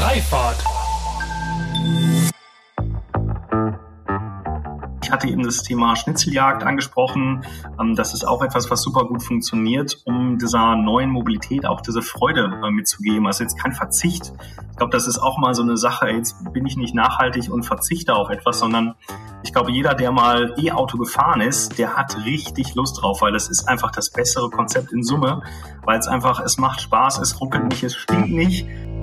Freifahrt. Ich hatte eben das Thema Schnitzeljagd angesprochen. Ähm, das ist auch etwas, was super gut funktioniert, um dieser neuen Mobilität auch diese Freude äh, mitzugeben. Also jetzt kein Verzicht. Ich glaube, das ist auch mal so eine Sache. Jetzt bin ich nicht nachhaltig und verzichte auf etwas, sondern ich glaube, jeder, der mal E-Auto gefahren ist, der hat richtig Lust drauf, weil das ist einfach das bessere Konzept in Summe, weil es einfach, es macht Spaß, es ruckelt nicht, es stinkt nicht.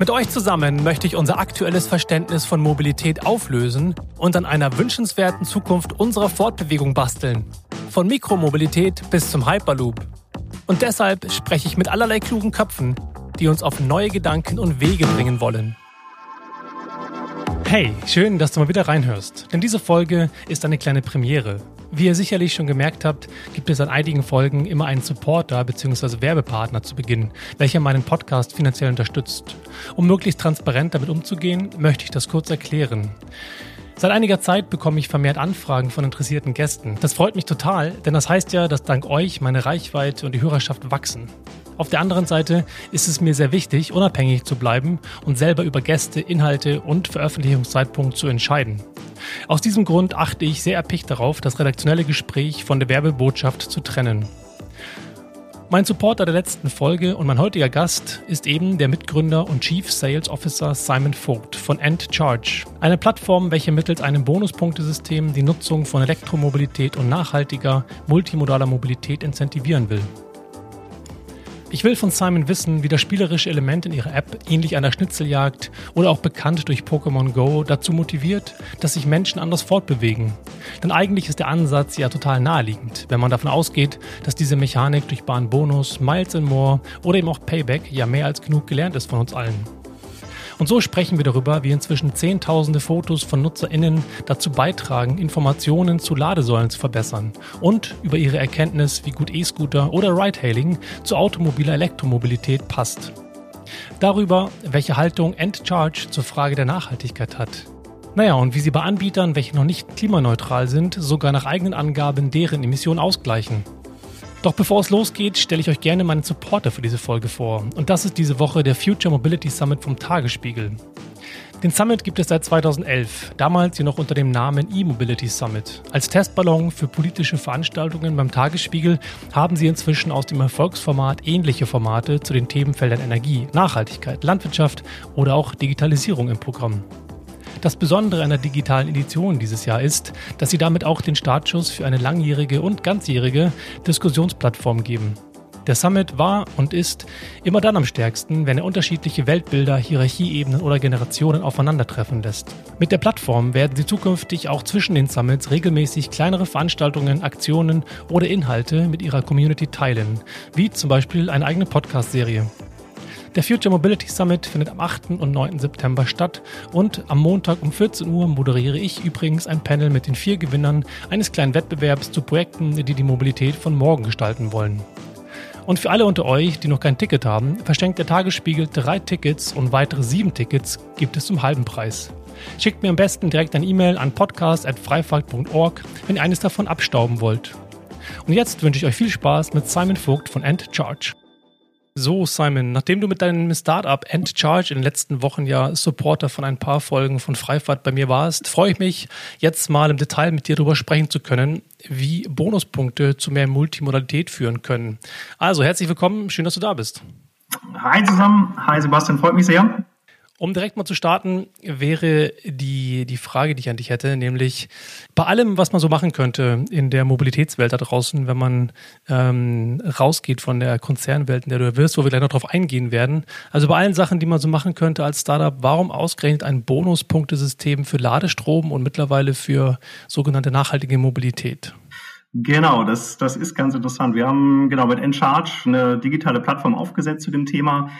Mit euch zusammen möchte ich unser aktuelles Verständnis von Mobilität auflösen und an einer wünschenswerten Zukunft unserer Fortbewegung basteln. Von Mikromobilität bis zum Hyperloop. Und deshalb spreche ich mit allerlei klugen Köpfen, die uns auf neue Gedanken und Wege bringen wollen. Hey, schön, dass du mal wieder reinhörst, denn diese Folge ist eine kleine Premiere. Wie ihr sicherlich schon gemerkt habt, gibt es an einigen Folgen immer einen Supporter bzw. Werbepartner zu Beginn, welcher meinen Podcast finanziell unterstützt. Um möglichst transparent damit umzugehen, möchte ich das kurz erklären. Seit einiger Zeit bekomme ich vermehrt Anfragen von interessierten Gästen. Das freut mich total, denn das heißt ja, dass dank euch meine Reichweite und die Hörerschaft wachsen. Auf der anderen Seite ist es mir sehr wichtig, unabhängig zu bleiben und selber über Gäste, Inhalte und Veröffentlichungszeitpunkt zu entscheiden. Aus diesem Grund achte ich sehr erpicht darauf, das redaktionelle Gespräch von der Werbebotschaft zu trennen. Mein Supporter der letzten Folge und mein heutiger Gast ist eben der Mitgründer und Chief Sales Officer Simon Vogt von EndCharge, eine Plattform, welche mittels einem Bonuspunktesystem die Nutzung von Elektromobilität und nachhaltiger, multimodaler Mobilität incentivieren will. Ich will von Simon wissen, wie das spielerische Element in ihrer App, ähnlich einer Schnitzeljagd oder auch bekannt durch Pokémon Go, dazu motiviert, dass sich Menschen anders fortbewegen. Denn eigentlich ist der Ansatz ja total naheliegend, wenn man davon ausgeht, dass diese Mechanik durch Bahnbonus, Miles and More oder eben auch Payback ja mehr als genug gelernt ist von uns allen. Und so sprechen wir darüber, wie inzwischen zehntausende Fotos von NutzerInnen dazu beitragen, Informationen zu Ladesäulen zu verbessern und über ihre Erkenntnis, wie gut E-Scooter oder Ride-Hailing zu automobiler Elektromobilität passt. Darüber, welche Haltung EndCharge zur Frage der Nachhaltigkeit hat. Naja, und wie sie bei Anbietern, welche noch nicht klimaneutral sind, sogar nach eigenen Angaben deren Emissionen ausgleichen. Doch bevor es losgeht, stelle ich euch gerne meinen Supporter für diese Folge vor. Und das ist diese Woche der Future Mobility Summit vom Tagesspiegel. Den Summit gibt es seit 2011, damals jedoch unter dem Namen E-Mobility Summit. Als Testballon für politische Veranstaltungen beim Tagesspiegel haben sie inzwischen aus dem Erfolgsformat ähnliche Formate zu den Themenfeldern Energie, Nachhaltigkeit, Landwirtschaft oder auch Digitalisierung im Programm. Das Besondere an der digitalen Edition dieses Jahr ist, dass sie damit auch den Startschuss für eine langjährige und ganzjährige Diskussionsplattform geben. Der Summit war und ist immer dann am stärksten, wenn er unterschiedliche Weltbilder, Hierarchieebenen oder Generationen aufeinandertreffen lässt. Mit der Plattform werden Sie zukünftig auch zwischen den Summits regelmäßig kleinere Veranstaltungen, Aktionen oder Inhalte mit Ihrer Community teilen, wie zum Beispiel eine eigene Podcast-Serie. Der Future Mobility Summit findet am 8. und 9. September statt und am Montag um 14 Uhr moderiere ich übrigens ein Panel mit den vier Gewinnern eines kleinen Wettbewerbs zu Projekten, die die Mobilität von morgen gestalten wollen. Und für alle unter euch, die noch kein Ticket haben, verschenkt der Tagesspiegel drei Tickets und weitere sieben Tickets gibt es zum halben Preis. Schickt mir am besten direkt ein E-Mail an podcast.freifahrt.org, wenn ihr eines davon abstauben wollt. Und jetzt wünsche ich euch viel Spaß mit Simon Vogt von End Charge. So, Simon, nachdem du mit deinem Startup Endcharge in den letzten Wochen ja Supporter von ein paar Folgen von Freifahrt bei mir warst, freue ich mich, jetzt mal im Detail mit dir darüber sprechen zu können, wie Bonuspunkte zu mehr Multimodalität führen können. Also, herzlich willkommen, schön, dass du da bist. Hi zusammen, hi Sebastian, freut mich sehr. Um direkt mal zu starten, wäre die, die Frage, die ich an dich hätte, nämlich bei allem, was man so machen könnte in der Mobilitätswelt da draußen, wenn man ähm, rausgeht von der Konzernwelt, in der du wirst, wo wir gleich noch drauf eingehen werden, also bei allen Sachen, die man so machen könnte als Startup, warum ausgerechnet ein Bonuspunktesystem für Ladestrom und mittlerweile für sogenannte nachhaltige Mobilität? Genau, das, das ist ganz interessant. Wir haben genau mit Encharge eine digitale Plattform aufgesetzt zu dem Thema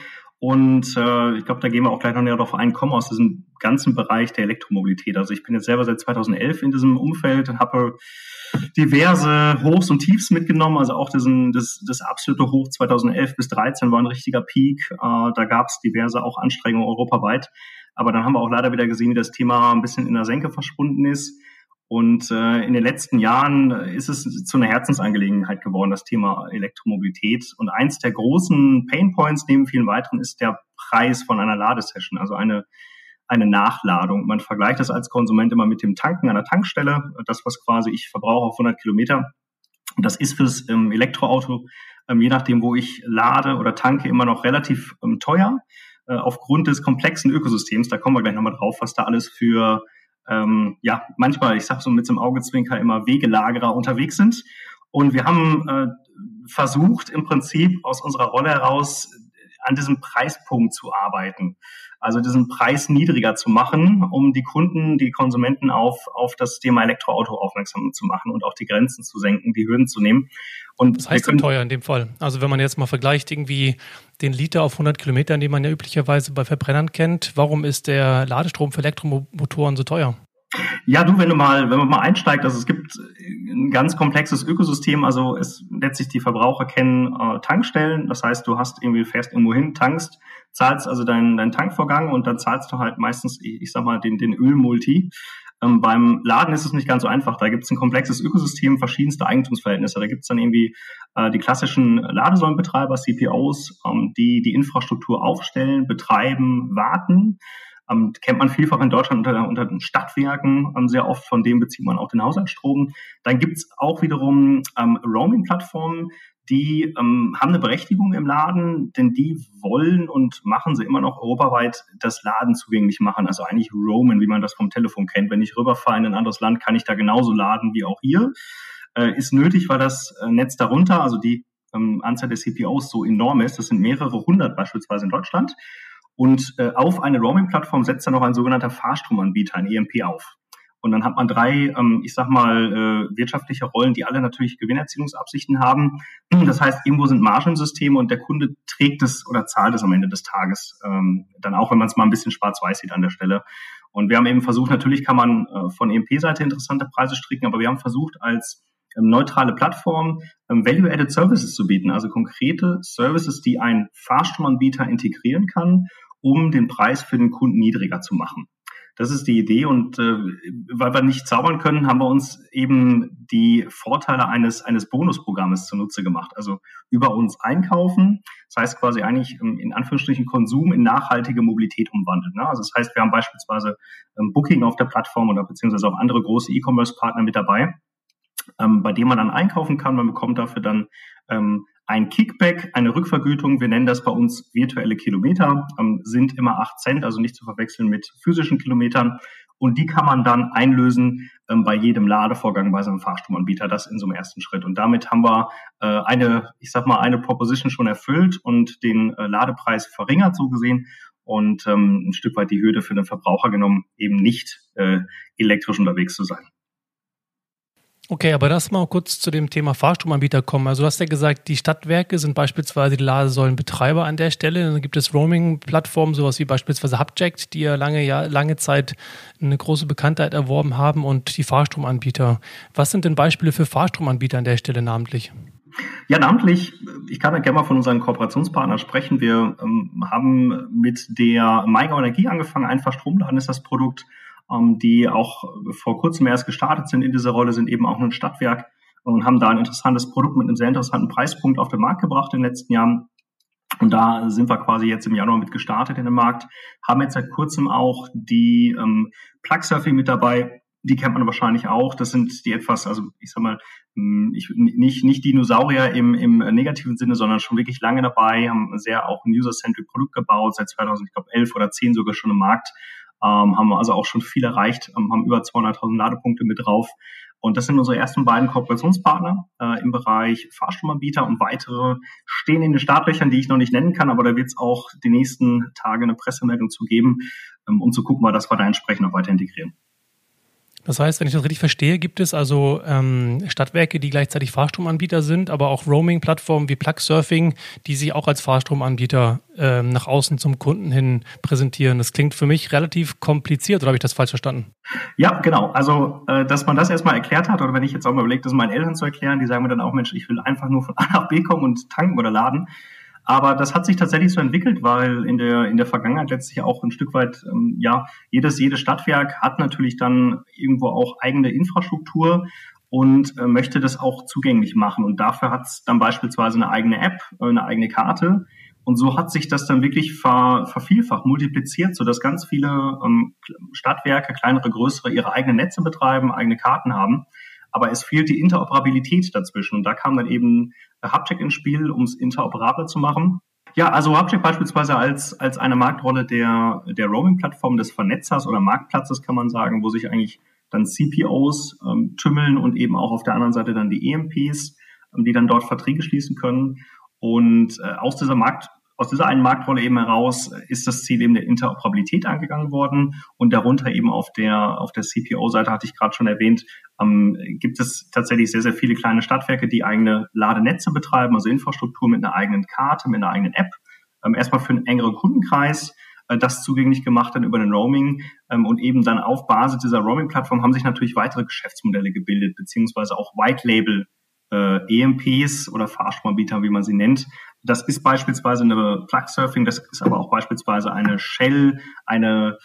Und äh, ich glaube, da gehen wir auch gleich noch näher darauf ein, kommen aus diesem ganzen Bereich der Elektromobilität. Also ich bin jetzt selber seit 2011 in diesem Umfeld und habe diverse Hochs und Tiefs mitgenommen. Also auch diesen, das, das absolute Hoch 2011 bis 2013 war ein richtiger Peak. Äh, da gab es diverse auch Anstrengungen europaweit. Aber dann haben wir auch leider wieder gesehen, wie das Thema ein bisschen in der Senke verschwunden ist. Und äh, in den letzten Jahren ist es zu einer Herzensangelegenheit geworden, das Thema Elektromobilität. Und eins der großen Painpoints neben vielen weiteren ist der Preis von einer Ladesession, also eine, eine Nachladung. Man vergleicht das als Konsument immer mit dem Tanken an der Tankstelle, das, was quasi ich verbrauche auf 100 Kilometer. Und das ist fürs ähm, Elektroauto, ähm, je nachdem, wo ich lade oder tanke, immer noch relativ ähm, teuer, äh, aufgrund des komplexen Ökosystems. Da kommen wir gleich nochmal drauf, was da alles für ähm, ja, manchmal, ich sage so mit dem Augezwinker immer Wegelagerer unterwegs sind. Und wir haben äh, versucht, im Prinzip aus unserer Rolle heraus an diesem Preispunkt zu arbeiten. Also diesen Preis niedriger zu machen, um die Kunden, die Konsumenten auf, auf das Thema Elektroauto aufmerksam zu machen und auch die Grenzen zu senken, die Hürden zu nehmen. Und Was heißt denn teuer in dem Fall? Also wenn man jetzt mal vergleicht irgendwie den Liter auf 100 Kilometern, den man ja üblicherweise bei Verbrennern kennt, warum ist der Ladestrom für Elektromotoren so teuer? Ja, du, wenn du mal, wenn man mal einsteigt, also es gibt ein ganz komplexes Ökosystem, also es letztlich die Verbraucher kennen äh, Tankstellen, das heißt, du hast irgendwie fährst irgendwo hin, tankst, zahlst also deinen, deinen Tankvorgang und dann zahlst du halt meistens, ich, sag mal, den, den Ölmulti. Ähm, beim Laden ist es nicht ganz so einfach. Da gibt es ein komplexes Ökosystem, verschiedenste Eigentumsverhältnisse. Da gibt es dann irgendwie äh, die klassischen Ladesäulenbetreiber, CPOs, ähm, die die Infrastruktur aufstellen, betreiben, warten. Ähm, kennt man vielfach in Deutschland unter, unter den Stadtwerken ähm, sehr oft, von denen bezieht man auch den Haushaltsstrom. Dann gibt's auch wiederum ähm, Roaming-Plattformen, die ähm, haben eine Berechtigung im Laden, denn die wollen und machen sie immer noch europaweit das Laden zugänglich machen. Also eigentlich roamen, wie man das vom Telefon kennt. Wenn ich rüberfahre in ein anderes Land, kann ich da genauso laden wie auch hier. Äh, ist nötig, weil das äh, Netz darunter, also die ähm, Anzahl der CPOs so enorm ist. Das sind mehrere hundert beispielsweise in Deutschland. Und äh, auf eine Roaming-Plattform setzt dann noch ein sogenannter Fahrstromanbieter, ein EMP, auf. Und dann hat man drei, ähm, ich sag mal, äh, wirtschaftliche Rollen, die alle natürlich Gewinnerzielungsabsichten haben. Das heißt, irgendwo sind Margen im System und der Kunde trägt es oder zahlt es am Ende des Tages. Ähm, dann auch, wenn man es mal ein bisschen schwarz-weiß sieht an der Stelle. Und wir haben eben versucht, natürlich kann man äh, von EMP-Seite interessante Preise stricken, aber wir haben versucht, als ähm, neutrale Plattform ähm, Value-Added Services zu bieten, also konkrete Services, die ein Fahrstromanbieter integrieren kann um den Preis für den Kunden niedriger zu machen. Das ist die Idee und äh, weil wir nicht zaubern können, haben wir uns eben die Vorteile eines, eines Bonusprogrammes zunutze gemacht. Also über uns einkaufen, das heißt quasi eigentlich ähm, in Anführungsstrichen Konsum in nachhaltige Mobilität umwandeln. Ne? Also das heißt, wir haben beispielsweise ähm, Booking auf der Plattform oder beziehungsweise auch andere große E-Commerce-Partner mit dabei, ähm, bei denen man dann einkaufen kann. Man bekommt dafür dann ähm, ein Kickback, eine Rückvergütung, wir nennen das bei uns virtuelle Kilometer, ähm, sind immer acht Cent, also nicht zu verwechseln mit physischen Kilometern. Und die kann man dann einlösen ähm, bei jedem Ladevorgang bei seinem Fahrstromanbieter, das in so einem ersten Schritt. Und damit haben wir äh, eine, ich sag mal, eine Proposition schon erfüllt und den äh, Ladepreis verringert, so gesehen, und ähm, ein Stück weit die Hürde für den Verbraucher genommen, eben nicht äh, elektrisch unterwegs zu sein. Okay, aber lass mal kurz zu dem Thema Fahrstromanbieter kommen. Also du hast ja gesagt, die Stadtwerke sind beispielsweise die Ladesäulenbetreiber an der Stelle. Dann gibt es Roaming-Plattformen, sowas wie beispielsweise Hubject, die ja lange, ja lange Zeit eine große Bekanntheit erworben haben und die Fahrstromanbieter. Was sind denn Beispiele für Fahrstromanbieter an der Stelle namentlich? Ja, namentlich, ich kann ja gerne mal von unseren Kooperationspartnern sprechen. Wir ähm, haben mit der Maigo Energie angefangen. Einfach Stromladen ist das Produkt die auch vor kurzem erst gestartet sind in dieser Rolle, sind eben auch ein Stadtwerk und haben da ein interessantes Produkt mit einem sehr interessanten Preispunkt auf den Markt gebracht in den letzten Jahren. Und da sind wir quasi jetzt im Januar mit gestartet in den Markt, haben jetzt seit kurzem auch die ähm, Plug-Surfing mit dabei. Die kennt man wahrscheinlich auch. Das sind die etwas, also ich sag mal, hm, ich, nicht, nicht Dinosaurier im, im negativen Sinne, sondern schon wirklich lange dabei, haben sehr auch ein user-centric Produkt gebaut, seit 2011 oder 10 sogar schon im Markt ähm, haben also auch schon viel erreicht, ähm, haben über 200.000 Ladepunkte mit drauf. Und das sind unsere ersten beiden Kooperationspartner äh, im Bereich Fahrstromanbieter und weitere stehen in den Startlöchern, die ich noch nicht nennen kann, aber da wird es auch die nächsten Tage eine Pressemeldung zu geben, ähm, um zu gucken, dass wir da entsprechend noch weiter integrieren. Das heißt, wenn ich das richtig verstehe, gibt es also ähm, Stadtwerke, die gleichzeitig Fahrstromanbieter sind, aber auch Roaming-Plattformen wie Plugsurfing, die sich auch als Fahrstromanbieter ähm, nach außen zum Kunden hin präsentieren. Das klingt für mich relativ kompliziert, oder habe ich das falsch verstanden? Ja, genau. Also, äh, dass man das erstmal erklärt hat, oder wenn ich jetzt auch mal überlege, das meinen Eltern zu erklären, die sagen mir dann auch, Mensch, ich will einfach nur von A nach B kommen und tanken oder laden. Aber das hat sich tatsächlich so entwickelt, weil in der, in der Vergangenheit letztlich auch ein Stück weit, ähm, ja, jedes, jedes Stadtwerk hat natürlich dann irgendwo auch eigene Infrastruktur und äh, möchte das auch zugänglich machen. Und dafür hat es dann beispielsweise eine eigene App, äh, eine eigene Karte. Und so hat sich das dann wirklich ver, vervielfacht, multipliziert, sodass ganz viele ähm, Stadtwerke, kleinere, größere, ihre eigenen Netze betreiben, eigene Karten haben. Aber es fehlt die Interoperabilität dazwischen. Und da kam dann eben Hubcheck ins Spiel, um es interoperabler zu machen. Ja, also Hubcheck beispielsweise als, als eine Marktrolle der, der Roaming-Plattform des Vernetzers oder Marktplatzes kann man sagen, wo sich eigentlich dann CPOs ähm, tümmeln und eben auch auf der anderen Seite dann die EMPs, ähm, die dann dort Verträge schließen können. Und äh, aus dieser Markt, aus dieser einen Marktrolle eben heraus ist das Ziel eben der Interoperabilität angegangen worden und darunter eben auf der, auf der CPO-Seite hatte ich gerade schon erwähnt, ähm, gibt es tatsächlich sehr, sehr viele kleine Stadtwerke, die eigene Ladenetze betreiben, also Infrastruktur mit einer eigenen Karte, mit einer eigenen App. Ähm, erstmal für einen engeren Kundenkreis, äh, das zugänglich gemacht dann über den Roaming ähm, und eben dann auf Basis dieser Roaming-Plattform haben sich natürlich weitere Geschäftsmodelle gebildet, beziehungsweise auch White-Label äh, EMPs oder Fahrstromanbieter, wie man sie nennt, das ist beispielsweise eine Plug-Surfing, das ist aber auch beispielsweise eine Shell, eine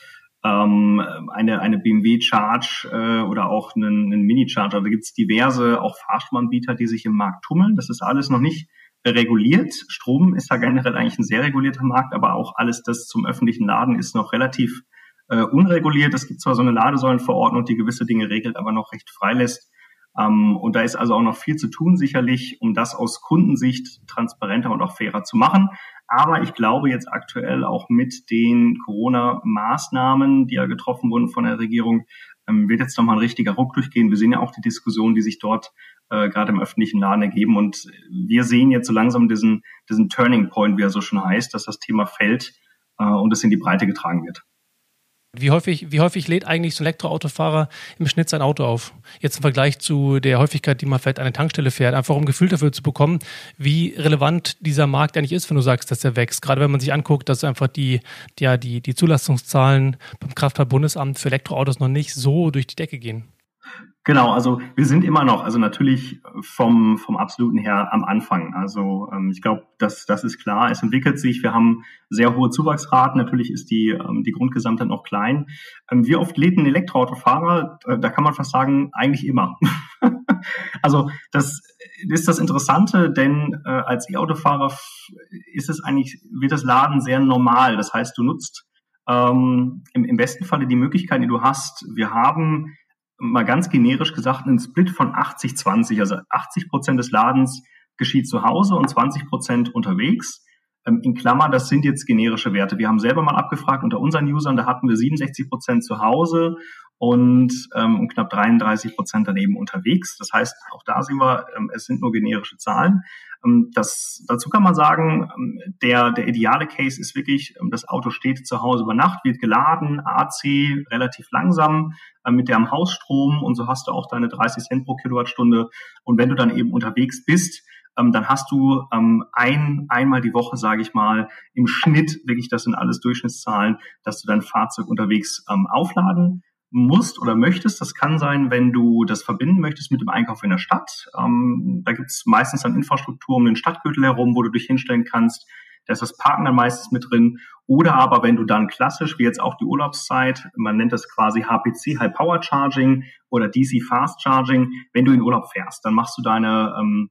ähm, eine, eine BMW Charge äh, oder auch einen, einen Mini-Charger. Da gibt es diverse auch Fahrstromanbieter, die sich im Markt tummeln. Das ist alles noch nicht reguliert. Strom ist da generell eigentlich ein sehr regulierter Markt, aber auch alles das zum öffentlichen Laden ist noch relativ äh, unreguliert. Es gibt zwar so eine Ladesäulenverordnung, die gewisse Dinge regelt, aber noch recht freilässt. Ähm, und da ist also auch noch viel zu tun, sicherlich, um das aus Kundensicht transparenter und auch fairer zu machen. Aber ich glaube jetzt aktuell auch mit den Corona-Maßnahmen, die ja getroffen wurden von der Regierung, ähm, wird jetzt nochmal ein richtiger Ruck durchgehen. Wir sehen ja auch die Diskussionen, die sich dort äh, gerade im öffentlichen Laden ergeben. Und wir sehen jetzt so langsam diesen, diesen Turning Point, wie er so schon heißt, dass das Thema fällt äh, und es in die Breite getragen wird. Wie häufig, wie häufig lädt eigentlich so ein Elektroautofahrer im Schnitt sein Auto auf? Jetzt im Vergleich zu der Häufigkeit, die man vielleicht an eine Tankstelle fährt, einfach um ein Gefühl dafür zu bekommen, wie relevant dieser Markt eigentlich ist, wenn du sagst, dass er wächst. Gerade wenn man sich anguckt, dass einfach die, die, die Zulassungszahlen beim Kraftfahrtbundesamt für Elektroautos noch nicht so durch die Decke gehen. Genau, also wir sind immer noch, also natürlich vom, vom absoluten her am Anfang. Also ähm, ich glaube, das, das ist klar. Es entwickelt sich. Wir haben sehr hohe Zuwachsraten. Natürlich ist die, ähm, die Grundgesamtheit noch klein. Ähm, wie oft lädt ein Elektroautofahrer? Äh, da kann man fast sagen, eigentlich immer. also das ist das Interessante, denn äh, als E-Autofahrer ist es eigentlich, wird das Laden sehr normal. Das heißt, du nutzt ähm, im, im besten Falle die Möglichkeiten, die du hast. Wir haben mal ganz generisch gesagt, einen Split von 80-20. Also 80 Prozent des Ladens geschieht zu Hause und 20 Prozent unterwegs. Ähm, in Klammer, das sind jetzt generische Werte. Wir haben selber mal abgefragt unter unseren Usern, da hatten wir 67 Prozent zu Hause und, ähm, knapp 33 Prozent daneben unterwegs. Das heißt, auch da sehen wir, ähm, es sind nur generische Zahlen. Ähm, das, dazu kann man sagen, ähm, der, der ideale Case ist wirklich, ähm, das Auto steht zu Hause über Nacht, wird geladen, AC relativ langsam, äh, mit der am Hausstrom und so hast du auch deine 30 Cent pro Kilowattstunde. Und wenn du dann eben unterwegs bist, dann hast du ein, einmal die Woche, sage ich mal, im Schnitt, wirklich, das sind alles Durchschnittszahlen, dass du dein Fahrzeug unterwegs aufladen musst oder möchtest. Das kann sein, wenn du das verbinden möchtest mit dem Einkauf in der Stadt. Ähm, da gibt es meistens dann Infrastruktur um den Stadtgürtel herum, wo du dich hinstellen kannst. Da ist das Parken dann meistens mit drin. Oder aber wenn du dann klassisch, wie jetzt auch die Urlaubszeit, man nennt das quasi HPC, High Power Charging oder DC Fast Charging, wenn du in Urlaub fährst, dann machst du deine ähm,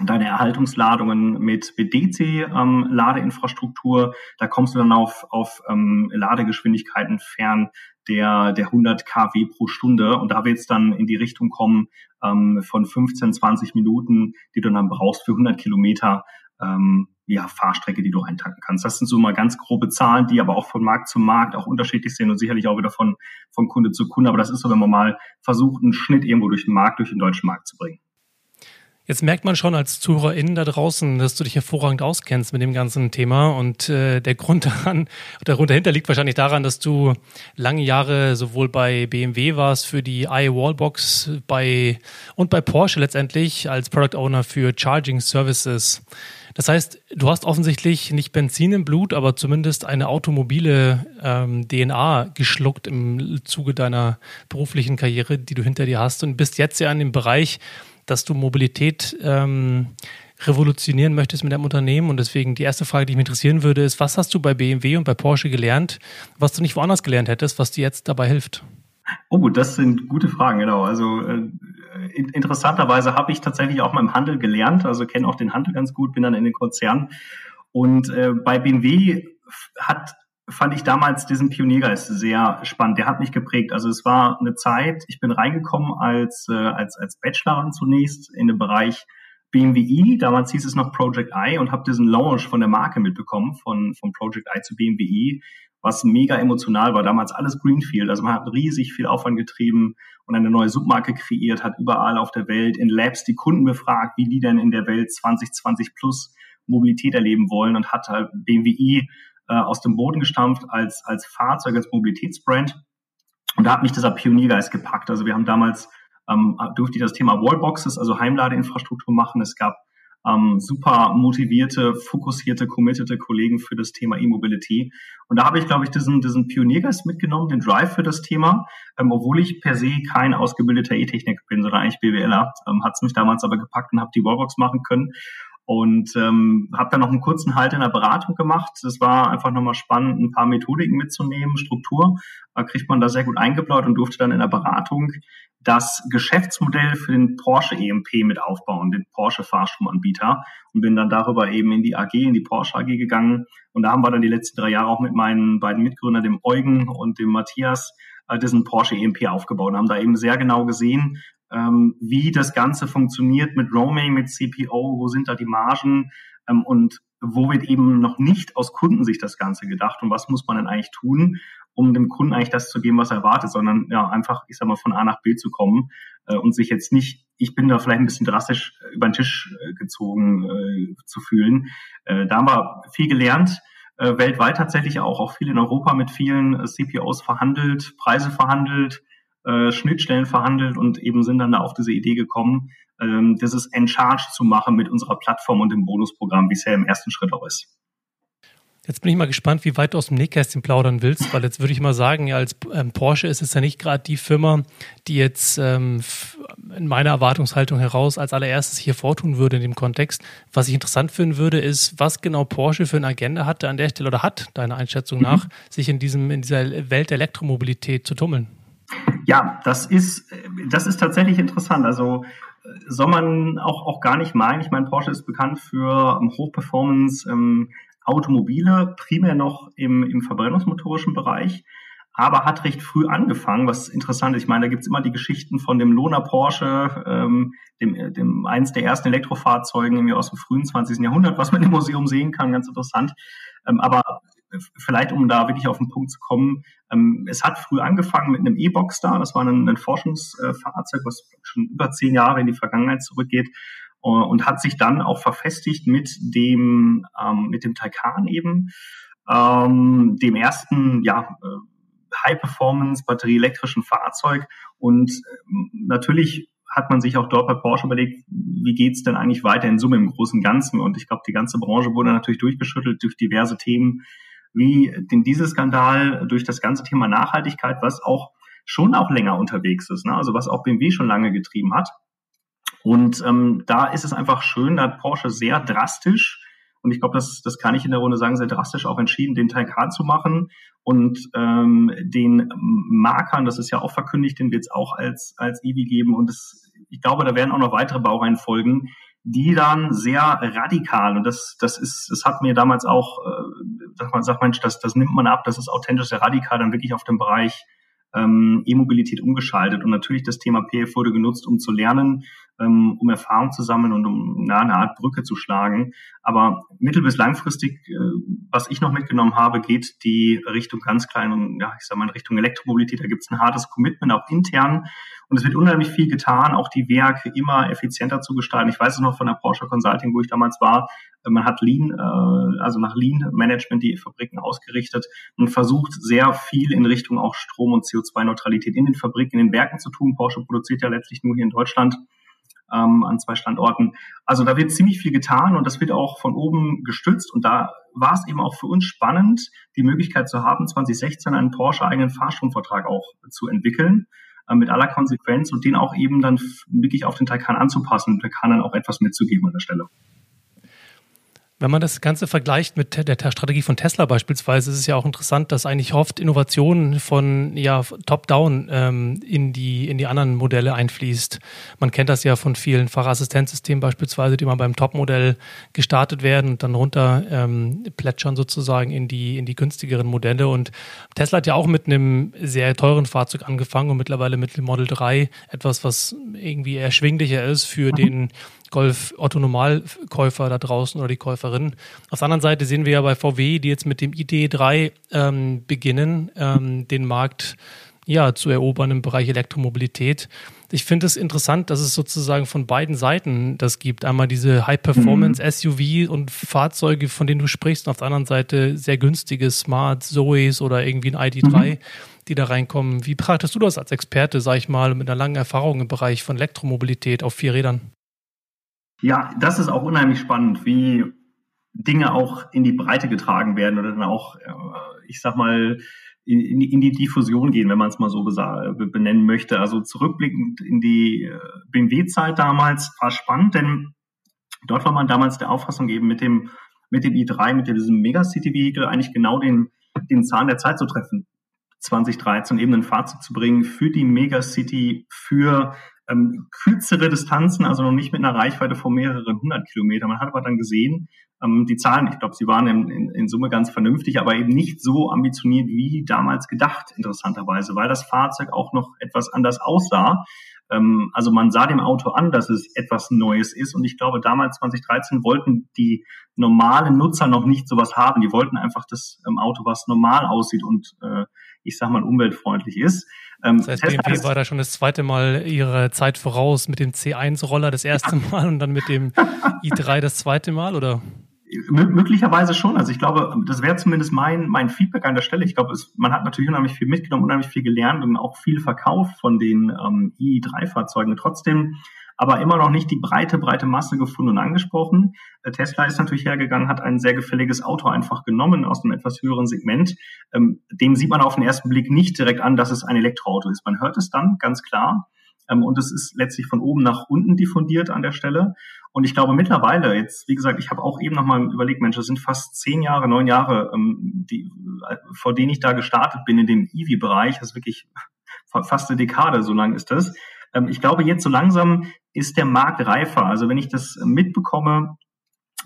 deine Erhaltungsladungen mit, mit DC-Ladeinfrastruktur. Ähm, da kommst du dann auf, auf ähm, Ladegeschwindigkeiten fern der, der 100 kW pro Stunde. Und da wird es dann in die Richtung kommen ähm, von 15, 20 Minuten, die du dann brauchst für 100 Kilometer ähm, ja, Fahrstrecke, die du eintanken kannst. Das sind so mal ganz grobe Zahlen, die aber auch von Markt zu Markt auch unterschiedlich sind und sicherlich auch wieder von, von Kunde zu Kunde. Aber das ist so, wenn man mal versucht, einen Schnitt irgendwo durch den Markt, durch den deutschen Markt zu bringen. Jetzt merkt man schon als ZuhörerInnen da draußen, dass du dich hervorragend auskennst mit dem ganzen Thema. Und äh, der Grund daran, der Grund dahinter liegt wahrscheinlich daran, dass du lange Jahre sowohl bei BMW warst für die iWallbox bei und bei Porsche letztendlich als Product Owner für Charging Services. Das heißt, du hast offensichtlich nicht Benzin im Blut, aber zumindest eine automobile ähm, DNA geschluckt im Zuge deiner beruflichen Karriere, die du hinter dir hast und bist jetzt ja in dem Bereich, dass du Mobilität ähm, revolutionieren möchtest mit deinem Unternehmen. Und deswegen die erste Frage, die mich interessieren würde, ist, was hast du bei BMW und bei Porsche gelernt, was du nicht woanders gelernt hättest, was dir jetzt dabei hilft? Oh, das sind gute Fragen, genau. Also äh, interessanterweise habe ich tatsächlich auch mal im Handel gelernt, also kenne auch den Handel ganz gut, bin dann in den Konzernen. Und äh, bei BMW hat fand ich damals diesen Pioniergeist sehr spannend. Der hat mich geprägt. Also es war eine Zeit, ich bin reingekommen als, äh, als, als Bachelorin zunächst in den Bereich BMWi. Damals hieß es noch Project I und habe diesen Launch von der Marke mitbekommen, von, von Project I zu BMWi, was mega emotional war. Damals alles Greenfield. Also man hat riesig viel Aufwand getrieben und eine neue Submarke kreiert, hat überall auf der Welt in Labs die Kunden befragt, wie die denn in der Welt 2020 plus Mobilität erleben wollen und hat halt BMWi äh, aus dem Boden gestampft als, als Fahrzeug, als Mobilitätsbrand. Und da hat mich dieser Pioniergeist gepackt. Also wir haben damals, ähm, durfte ich das Thema Wallboxes, also Heimladeinfrastruktur machen. Es gab ähm, super motivierte, fokussierte, committete Kollegen für das Thema E-Mobility. Und da habe ich, glaube ich, diesen, diesen Pioniergeist mitgenommen, den Drive für das Thema, ähm, obwohl ich per se kein ausgebildeter E-Techniker bin, sondern eigentlich BWLer, ähm, hat es mich damals aber gepackt und habe die Wallbox machen können und ähm, habe dann noch einen kurzen Halt in der Beratung gemacht. Es war einfach nochmal spannend, ein paar Methodiken mitzunehmen, Struktur. Da kriegt man da sehr gut eingeblaut und durfte dann in der Beratung das Geschäftsmodell für den Porsche EMP mit aufbauen, den Porsche Fahrstromanbieter und bin dann darüber eben in die AG, in die Porsche AG gegangen und da haben wir dann die letzten drei Jahre auch mit meinen beiden Mitgründern, dem Eugen und dem Matthias, äh, diesen Porsche EMP aufgebaut und haben da eben sehr genau gesehen, ähm, wie das Ganze funktioniert mit Roaming, mit CPO, wo sind da die Margen ähm, und wo wird eben noch nicht aus Kundensicht das Ganze gedacht und was muss man denn eigentlich tun, um dem Kunden eigentlich das zu geben, was er erwartet, sondern ja einfach, ich sag mal, von A nach B zu kommen äh, und sich jetzt nicht, ich bin da vielleicht ein bisschen drastisch äh, über den Tisch äh, gezogen äh, zu fühlen. Äh, da haben wir viel gelernt, äh, weltweit tatsächlich auch, auch viel in Europa mit vielen CPOs verhandelt, Preise verhandelt, äh, Schnittstellen verhandelt und eben sind dann da auf diese Idee gekommen, ähm, dieses Encharge zu machen mit unserer Plattform und dem Bonusprogramm, wie es ja im ersten Schritt auch ist. Jetzt bin ich mal gespannt, wie weit du aus dem Nähkästchen plaudern willst, weil jetzt würde ich mal sagen, ja, als ähm, Porsche ist es ja nicht gerade die Firma, die jetzt ähm, in meiner Erwartungshaltung heraus als allererstes hier vortun würde in dem Kontext. Was ich interessant finden würde, ist, was genau Porsche für eine Agenda hatte an der Stelle oder hat, deiner Einschätzung nach, mhm. sich in diesem, in dieser Welt der Elektromobilität zu tummeln. Ja, das ist, das ist tatsächlich interessant. Also soll man auch, auch gar nicht meinen. Ich meine, Porsche ist bekannt für ähm, Hochperformance ähm, Automobile, primär noch im, im verbrennungsmotorischen Bereich, aber hat recht früh angefangen, was interessant ist. Ich meine, da gibt's immer die Geschichten von dem Lohner Porsche, ähm, dem, dem eins der ersten Elektrofahrzeugen aus dem frühen 20. Jahrhundert, was man im Museum sehen kann, ganz interessant. Ähm, aber vielleicht um da wirklich auf den Punkt zu kommen, ähm, es hat früh angefangen mit einem E-Box da, das war ein, ein Forschungsfahrzeug, was schon über zehn Jahre in die Vergangenheit zurückgeht äh, und hat sich dann auch verfestigt mit dem, ähm, mit dem Taycan eben, ähm, dem ersten, ja, äh, High-Performance batterieelektrischen Fahrzeug und äh, natürlich hat man sich auch dort bei Porsche überlegt, wie geht's denn eigentlich weiter in Summe im Großen Ganzen? Und ich glaube, die ganze Branche wurde natürlich durchgeschüttelt durch diverse Themen, wie den Dieselskandal durch das ganze Thema Nachhaltigkeit, was auch schon auch länger unterwegs ist, ne? also was auch BMW schon lange getrieben hat. Und ähm, da ist es einfach schön, da hat Porsche sehr drastisch, und ich glaube, das, das kann ich in der Runde sagen, sehr drastisch auch entschieden, den Taycan zu machen und ähm, den Markern, das ist ja auch verkündigt, den wird es auch als, als EV geben. Und das, ich glaube, da werden auch noch weitere Baureihen folgen, die dann sehr radikal, und das, das ist, das hat mir damals auch, äh, sagt man, sagt man, das, das nimmt man ab, das ist authentisch, sehr radikal, dann wirklich auf dem Bereich ähm, E-Mobilität umgeschaltet. Und natürlich das Thema PF wurde genutzt, um zu lernen, ähm, um Erfahrung zu sammeln und um na, eine Art Brücke zu schlagen. Aber mittel- bis langfristig, äh, was ich noch mitgenommen habe, geht die Richtung ganz klein und ja, ich sage mal in Richtung Elektromobilität. Da gibt es ein hartes Commitment auch intern. Und es wird unheimlich viel getan, auch die Werke immer effizienter zu gestalten. Ich weiß es noch von der Porsche Consulting, wo ich damals war. Man hat Lean, äh, also nach Lean Management die Fabriken ausgerichtet und versucht sehr viel in Richtung auch Strom- und CO2-Neutralität in den Fabriken, in den Werken zu tun. Porsche produziert ja letztlich nur hier in Deutschland ähm, an zwei Standorten. Also da wird ziemlich viel getan und das wird auch von oben gestützt. Und da war es eben auch für uns spannend, die Möglichkeit zu haben, 2016 einen Porsche-eigenen Fahrstromvertrag auch zu entwickeln äh, mit aller Konsequenz und den auch eben dann wirklich auf den Taycan anzupassen und Taycan dann auch etwas mitzugeben an der Stelle. Wenn man das Ganze vergleicht mit der Strategie von Tesla beispielsweise, ist es ja auch interessant, dass eigentlich oft Innovationen von ja, Top-Down ähm, in, die, in die anderen Modelle einfließt. Man kennt das ja von vielen Fahrassistenzsystemen beispielsweise, die mal beim Top-Modell gestartet werden und dann runter ähm, plätschern sozusagen in die, in die günstigeren Modelle. Und Tesla hat ja auch mit einem sehr teuren Fahrzeug angefangen und mittlerweile mit dem Model 3 etwas, was irgendwie erschwinglicher ist für mhm. den Golf Otto Normalkäufer da draußen oder die Käuferin. Auf der anderen Seite sehen wir ja bei VW, die jetzt mit dem ID3 ähm, beginnen, ähm, den Markt ja zu erobern im Bereich Elektromobilität. Ich finde es interessant, dass es sozusagen von beiden Seiten das gibt. Einmal diese High-Performance-SUV mhm. und Fahrzeuge, von denen du sprichst, und auf der anderen Seite sehr günstige Smart Zoes oder irgendwie ein ID3, mhm. die da reinkommen. Wie betrachtest du das als Experte, sag ich mal, mit einer langen Erfahrung im Bereich von Elektromobilität auf vier Rädern? Ja, das ist auch unheimlich spannend, wie Dinge auch in die Breite getragen werden oder dann auch, äh, ich sag mal, in, in die Diffusion gehen, wenn man es mal so benennen möchte. Also zurückblickend in die äh, BMW-Zeit damals war spannend, denn dort war man damals der Auffassung eben mit dem mit dem i3, mit diesem Megacity-Vehikel eigentlich genau den, den Zahn der Zeit zu treffen. 2013 eben ein Fahrzeug zu bringen für die Megacity, für ähm, kürzere Distanzen, also noch nicht mit einer Reichweite von mehreren hundert Kilometern. Man hat aber dann gesehen, ähm, die Zahlen, ich glaube, sie waren in, in, in Summe ganz vernünftig, aber eben nicht so ambitioniert wie damals gedacht, interessanterweise, weil das Fahrzeug auch noch etwas anders aussah. Ähm, also man sah dem Auto an, dass es etwas Neues ist und ich glaube, damals 2013 wollten die normalen Nutzer noch nicht sowas haben. Die wollten einfach das Auto, was normal aussieht und äh, ich sag mal umweltfreundlich ist. Ähm, das heißt, Tesla BMW war da schon das zweite Mal ihre Zeit voraus mit dem C1-Roller das erste Mal und dann mit dem i3 das zweite Mal, oder? möglicherweise schon. Also ich glaube, das wäre zumindest mein, mein Feedback an der Stelle. Ich glaube, es, man hat natürlich unheimlich viel mitgenommen, unheimlich viel gelernt und auch viel verkauft von den ähm, i3-Fahrzeugen. Trotzdem aber immer noch nicht die breite, breite Masse gefunden und angesprochen. Äh, Tesla ist natürlich hergegangen, hat ein sehr gefälliges Auto einfach genommen aus einem etwas höheren Segment. Ähm, dem sieht man auf den ersten Blick nicht direkt an, dass es ein Elektroauto ist. Man hört es dann ganz klar. Ähm, und es ist letztlich von oben nach unten diffundiert an der Stelle. Und ich glaube mittlerweile, jetzt, wie gesagt, ich habe auch eben nochmal überlegt, Mensch, das sind fast zehn Jahre, neun Jahre, ähm, die, äh, vor denen ich da gestartet bin in dem EV-Bereich. Das ist wirklich fast eine Dekade, so lang ist das. Ähm, ich glaube, jetzt so langsam ist der Markt reifer. Also wenn ich das mitbekomme,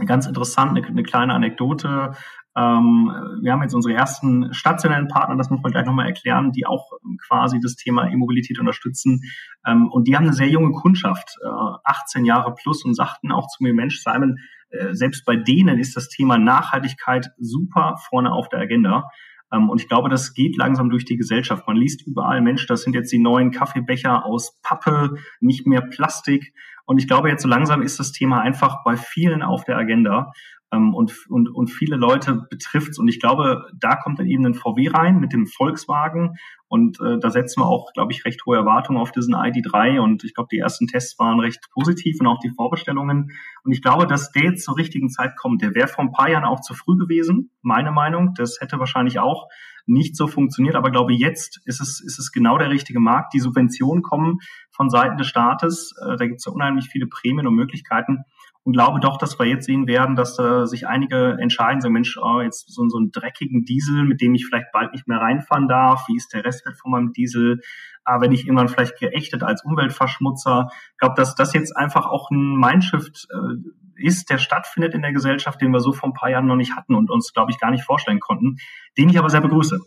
ganz interessant, eine, eine kleine Anekdote. Ähm, wir haben jetzt unsere ersten stationären Partner, das muss man gleich nochmal erklären, die auch quasi das Thema E-Mobilität unterstützen. Ähm, und die haben eine sehr junge Kundschaft, äh, 18 Jahre plus, und sagten auch zu mir, Mensch, Simon, äh, selbst bei denen ist das Thema Nachhaltigkeit super vorne auf der Agenda. Ähm, und ich glaube, das geht langsam durch die Gesellschaft. Man liest überall, Mensch, das sind jetzt die neuen Kaffeebecher aus Pappe, nicht mehr Plastik. Und ich glaube, jetzt so langsam ist das Thema einfach bei vielen auf der Agenda und, und, und viele Leute betrifft's. Und ich glaube, da kommt dann eben ein VW rein mit dem Volkswagen. Und äh, da setzen wir auch, glaube ich, recht hohe Erwartungen auf diesen ID3. Und ich glaube, die ersten Tests waren recht positiv und auch die Vorbestellungen. Und ich glaube, dass der jetzt zur richtigen Zeit kommt. Der wäre vor ein paar Jahren auch zu früh gewesen, meine Meinung. Das hätte wahrscheinlich auch nicht so funktioniert. Aber glaube jetzt ist es, ist es genau der richtige Markt. Die Subventionen kommen von Seiten des Staates. Äh, da gibt es ja unheimlich viele Prämien und Möglichkeiten und glaube doch, dass wir jetzt sehen werden, dass äh, sich einige entscheiden, so Mensch, oh, jetzt so, so einen dreckigen Diesel, mit dem ich vielleicht bald nicht mehr reinfahren darf. Wie ist der Restwert von meinem Diesel? Ah, wenn ich irgendwann vielleicht geächtet als Umweltverschmutzer. Ich glaube, dass das jetzt einfach auch ein Mindshift äh, ist, der stattfindet in der Gesellschaft, den wir so vor ein paar Jahren noch nicht hatten und uns, glaube ich, gar nicht vorstellen konnten, den ich aber sehr begrüße.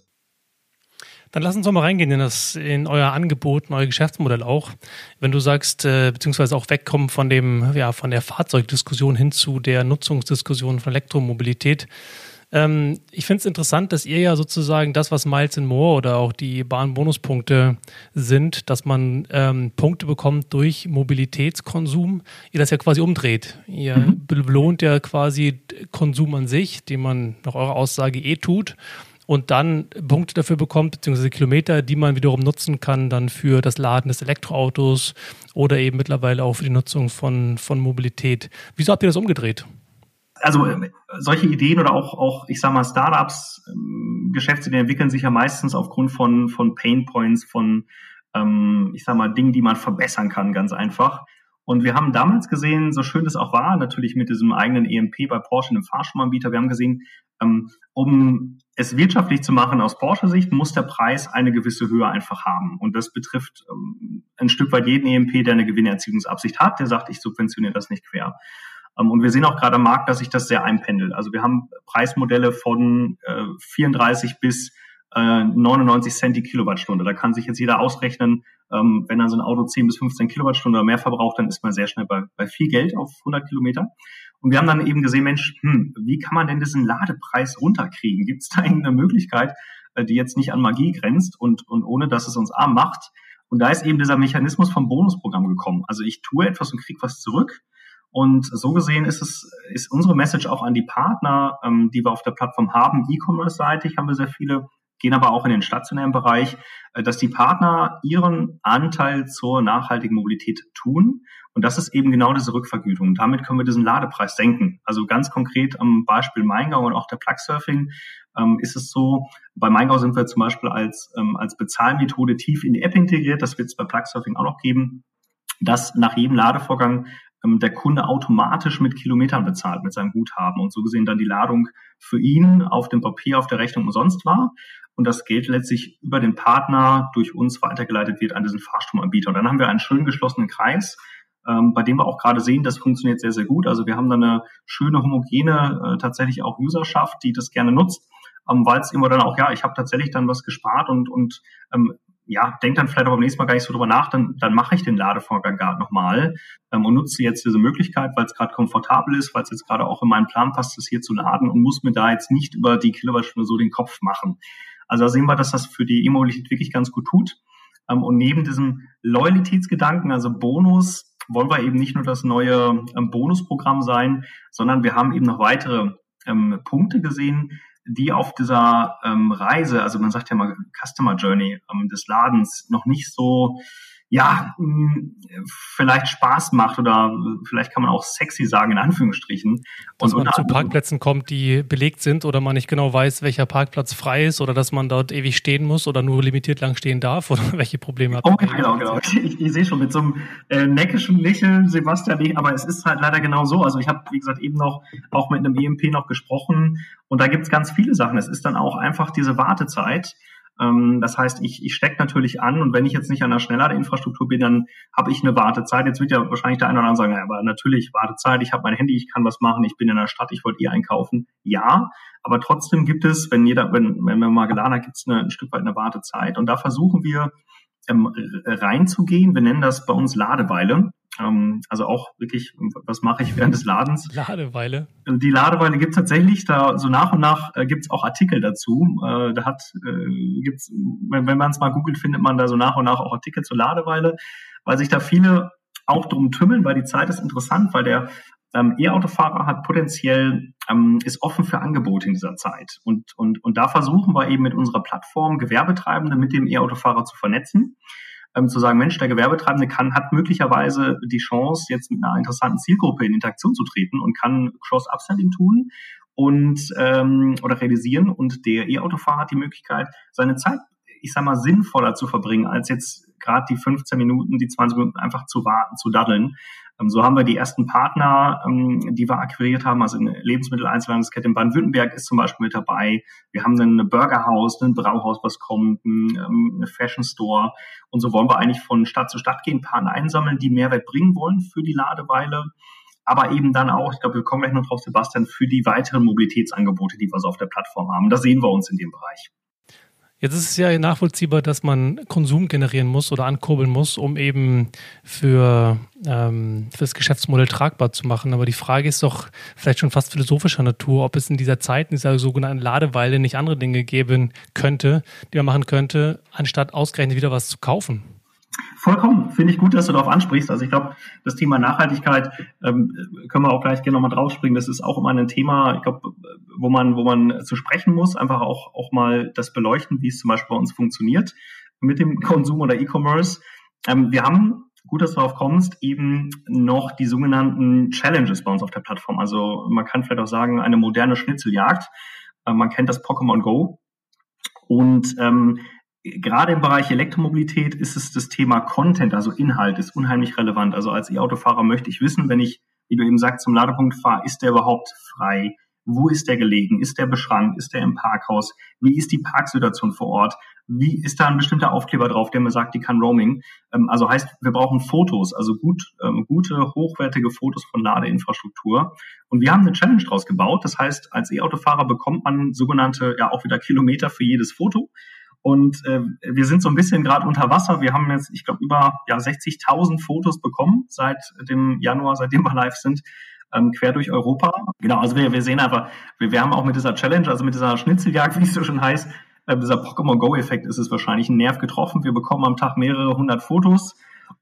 Dann lass uns doch mal reingehen in das, in euer Angebot, in euer Geschäftsmodell auch. Wenn du sagst, äh, beziehungsweise auch wegkommen von dem, ja, von der Fahrzeugdiskussion hin zu der Nutzungsdiskussion von Elektromobilität. Ähm, ich finde es interessant, dass ihr ja sozusagen das, was Miles in More oder auch die Bahnbonuspunkte sind, dass man ähm, Punkte bekommt durch Mobilitätskonsum, ihr das ja quasi umdreht. Ihr mhm. belohnt ja quasi Konsum an sich, den man nach eurer Aussage eh tut und dann Punkte dafür bekommt, beziehungsweise Kilometer, die man wiederum nutzen kann, dann für das Laden des Elektroautos oder eben mittlerweile auch für die Nutzung von, von Mobilität. Wieso habt ihr das umgedreht? Also äh, solche Ideen oder auch, auch ich sag mal, Startups, ähm, Geschäftsideen entwickeln sich ja meistens aufgrund von, von Pain Points, von, ähm, ich sag mal, Dingen, die man verbessern kann, ganz einfach. Und wir haben damals gesehen, so schön es auch war, natürlich mit diesem eigenen EMP bei Porsche, einem Fahrstromanbieter, wir haben gesehen, ähm, um es wirtschaftlich zu machen aus Porsche-Sicht, muss der Preis eine gewisse Höhe einfach haben. Und das betrifft ähm, ein Stück weit jeden EMP, der eine Gewinnerziehungsabsicht hat, der sagt, ich subventioniere das nicht quer. Ähm, und wir sehen auch gerade am Markt, dass sich das sehr einpendelt. Also wir haben Preismodelle von äh, 34 bis 99 äh, Cent die Kilowattstunde. Da kann sich jetzt jeder ausrechnen, ähm, wenn dann so ein Auto 10 bis 15 Kilowattstunden oder mehr verbraucht, dann ist man sehr schnell bei, bei viel Geld auf 100 Kilometer. Und wir haben dann eben gesehen, Mensch, hm, wie kann man denn diesen Ladepreis runterkriegen? Gibt es da irgendeine Möglichkeit, äh, die jetzt nicht an Magie grenzt und, und ohne, dass es uns arm macht? Und da ist eben dieser Mechanismus vom Bonusprogramm gekommen. Also ich tue etwas und kriege was zurück. Und so gesehen ist es, ist unsere Message auch an die Partner, ähm, die wir auf der Plattform haben. E-Commerce-seitig haben wir sehr viele gehen aber auch in den stationären Bereich, äh, dass die Partner ihren Anteil zur nachhaltigen Mobilität tun. Und das ist eben genau diese Rückvergütung. Damit können wir diesen Ladepreis senken. Also ganz konkret am Beispiel Maingau und auch der Plugsurfing ähm, ist es so, bei Maingau sind wir zum Beispiel als, ähm, als Bezahlmethode tief in die App integriert. Das wird es bei Plugsurfing auch noch geben dass nach jedem Ladevorgang ähm, der Kunde automatisch mit Kilometern bezahlt, mit seinem Guthaben und so gesehen dann die Ladung für ihn auf dem Papier auf der Rechnung umsonst war und das Geld letztlich über den Partner durch uns weitergeleitet wird an diesen Fahrstromanbieter. Und dann haben wir einen schön geschlossenen Kreis, ähm, bei dem wir auch gerade sehen, das funktioniert sehr, sehr gut. Also wir haben da eine schöne, homogene, äh, tatsächlich auch Userschaft, die das gerne nutzt, ähm, weil es immer dann auch, ja, ich habe tatsächlich dann was gespart und, und ähm, ja, denk dann vielleicht auch beim nächsten Mal gar nicht so drüber nach, dann, dann mache ich den Ladevorgang gerade nochmal ähm, und nutze jetzt diese Möglichkeit, weil es gerade komfortabel ist, weil es jetzt gerade auch in meinen Plan passt, das hier zu laden und muss mir da jetzt nicht über die Kilowattstunde so den Kopf machen. Also da sehen wir, dass das für die E-Mobilität wirklich ganz gut tut. Ähm, und neben diesem Loyalitätsgedanken, also Bonus, wollen wir eben nicht nur das neue ähm, Bonusprogramm sein, sondern wir haben eben noch weitere ähm, Punkte gesehen, die auf dieser ähm, Reise, also man sagt ja mal Customer Journey ähm, des Ladens, noch nicht so ja, hm, vielleicht Spaß macht oder vielleicht kann man auch sexy sagen, in Anführungsstrichen. Dass und man zu Parkplätzen kommt, die belegt sind oder man nicht genau weiß, welcher Parkplatz frei ist oder dass man dort ewig stehen muss oder nur limitiert lang stehen darf oder welche Probleme hat man? Oh, genau, genau. Ich, ich sehe schon mit so einem äh, neckischen Lächeln, Sebastian, aber es ist halt leider genau so. Also ich habe, wie gesagt, eben noch auch mit einem EMP noch gesprochen und da gibt es ganz viele Sachen. Es ist dann auch einfach diese Wartezeit. Ähm, das heißt, ich, ich stecke natürlich an und wenn ich jetzt nicht an der Schnellladeinfrastruktur bin, dann habe ich eine Wartezeit. Jetzt wird ja wahrscheinlich der eine oder andere sagen, ja, aber natürlich Wartezeit, ich habe mein Handy, ich kann was machen, ich bin in der Stadt, ich wollte eh einkaufen. Ja, aber trotzdem gibt es, wenn jeder, wenn, wenn man mal geladen hat, gibt es ein Stück weit eine Wartezeit. Und da versuchen wir ähm, reinzugehen. Wir nennen das bei uns Ladeweile. Ähm, also auch wirklich, was mache ich während des Ladens? Ladeweile. Die Ladeweile gibt es tatsächlich, da so nach und nach äh, gibt es auch Artikel dazu. Äh, da hat, äh, gibt's, wenn, wenn man es mal googelt, findet man da so nach und nach auch Artikel zur Ladeweile, weil sich da viele auch drum tümmeln, weil die Zeit ist interessant, weil der ähm, E-Autofahrer hat potenziell, ähm, ist offen für Angebote in dieser Zeit. Und, und, und da versuchen wir eben mit unserer Plattform Gewerbetreibende mit dem E-Autofahrer zu vernetzen ähm, zu sagen, Mensch, der Gewerbetreibende kann, hat möglicherweise die Chance, jetzt mit einer interessanten Zielgruppe in Interaktion zu treten und kann Cross-Upselling tun und ähm, oder realisieren und der E-Autofahrer hat die Möglichkeit, seine Zeit, ich sag mal, sinnvoller zu verbringen, als jetzt gerade die 15 Minuten, die 20 Minuten einfach zu warten, zu daddeln. Ähm, so haben wir die ersten Partner, ähm, die wir akquiriert haben. Also eine Lebensmitteleinzelhandelskette in Baden-Württemberg ist zum Beispiel mit dabei. Wir haben ein Burgerhaus, ein Brauhaus, was kommt, ein ähm, Fashion Store. Und so wollen wir eigentlich von Stadt zu Stadt gehen, Partner einsammeln, die Mehrwert bringen wollen für die Ladeweile aber eben dann auch, ich glaube, wir kommen gleich noch drauf, Sebastian, für die weiteren Mobilitätsangebote, die wir so auf der Plattform haben. Da sehen wir uns in dem Bereich. Jetzt ist es ja nachvollziehbar, dass man Konsum generieren muss oder ankurbeln muss, um eben für, ähm, für das Geschäftsmodell tragbar zu machen. Aber die Frage ist doch vielleicht schon fast philosophischer Natur, ob es in dieser Zeit, in dieser sogenannten Ladeweile nicht andere Dinge geben könnte, die man machen könnte, anstatt ausgerechnet wieder was zu kaufen. Vollkommen. Finde ich gut, dass du darauf ansprichst. Also ich glaube, das Thema Nachhaltigkeit ähm, können wir auch gleich gerne nochmal draufspringen. Das ist auch immer ein Thema, ich glaube, wo man, wo man zu sprechen muss, einfach auch, auch mal das beleuchten, wie es zum Beispiel bei uns funktioniert mit dem Konsum oder E-Commerce. Ähm, wir haben, gut, dass du darauf kommst, eben noch die sogenannten Challenges bei uns auf der Plattform. Also man kann vielleicht auch sagen, eine moderne Schnitzeljagd. Äh, man kennt das Pokémon Go. Und ähm, gerade im Bereich Elektromobilität ist es das Thema Content, also Inhalt, ist unheimlich relevant. Also als E-Autofahrer möchte ich wissen, wenn ich, wie du eben sagst, zum Ladepunkt fahre, ist der überhaupt frei? Wo ist der gelegen? Ist der beschrankt? Ist der im Parkhaus? Wie ist die Parksituation vor Ort? Wie ist da ein bestimmter Aufkleber drauf, der mir sagt, die kann Roaming? Ähm, also heißt, wir brauchen Fotos, also gut, ähm, gute, hochwertige Fotos von Ladeinfrastruktur. Und wir haben eine Challenge draus gebaut. Das heißt, als E-Autofahrer bekommt man sogenannte, ja auch wieder Kilometer für jedes Foto. Und äh, wir sind so ein bisschen gerade unter Wasser. Wir haben jetzt, ich glaube, über ja, 60.000 Fotos bekommen seit dem Januar, seitdem wir live sind, ähm, quer durch Europa. Genau, also wir, wir sehen einfach, wir, wir haben auch mit dieser Challenge, also mit dieser Schnitzeljagd, wie es so schon heißt, äh, dieser Pokémon Go-Effekt ist es wahrscheinlich ein Nerv getroffen. Wir bekommen am Tag mehrere hundert Fotos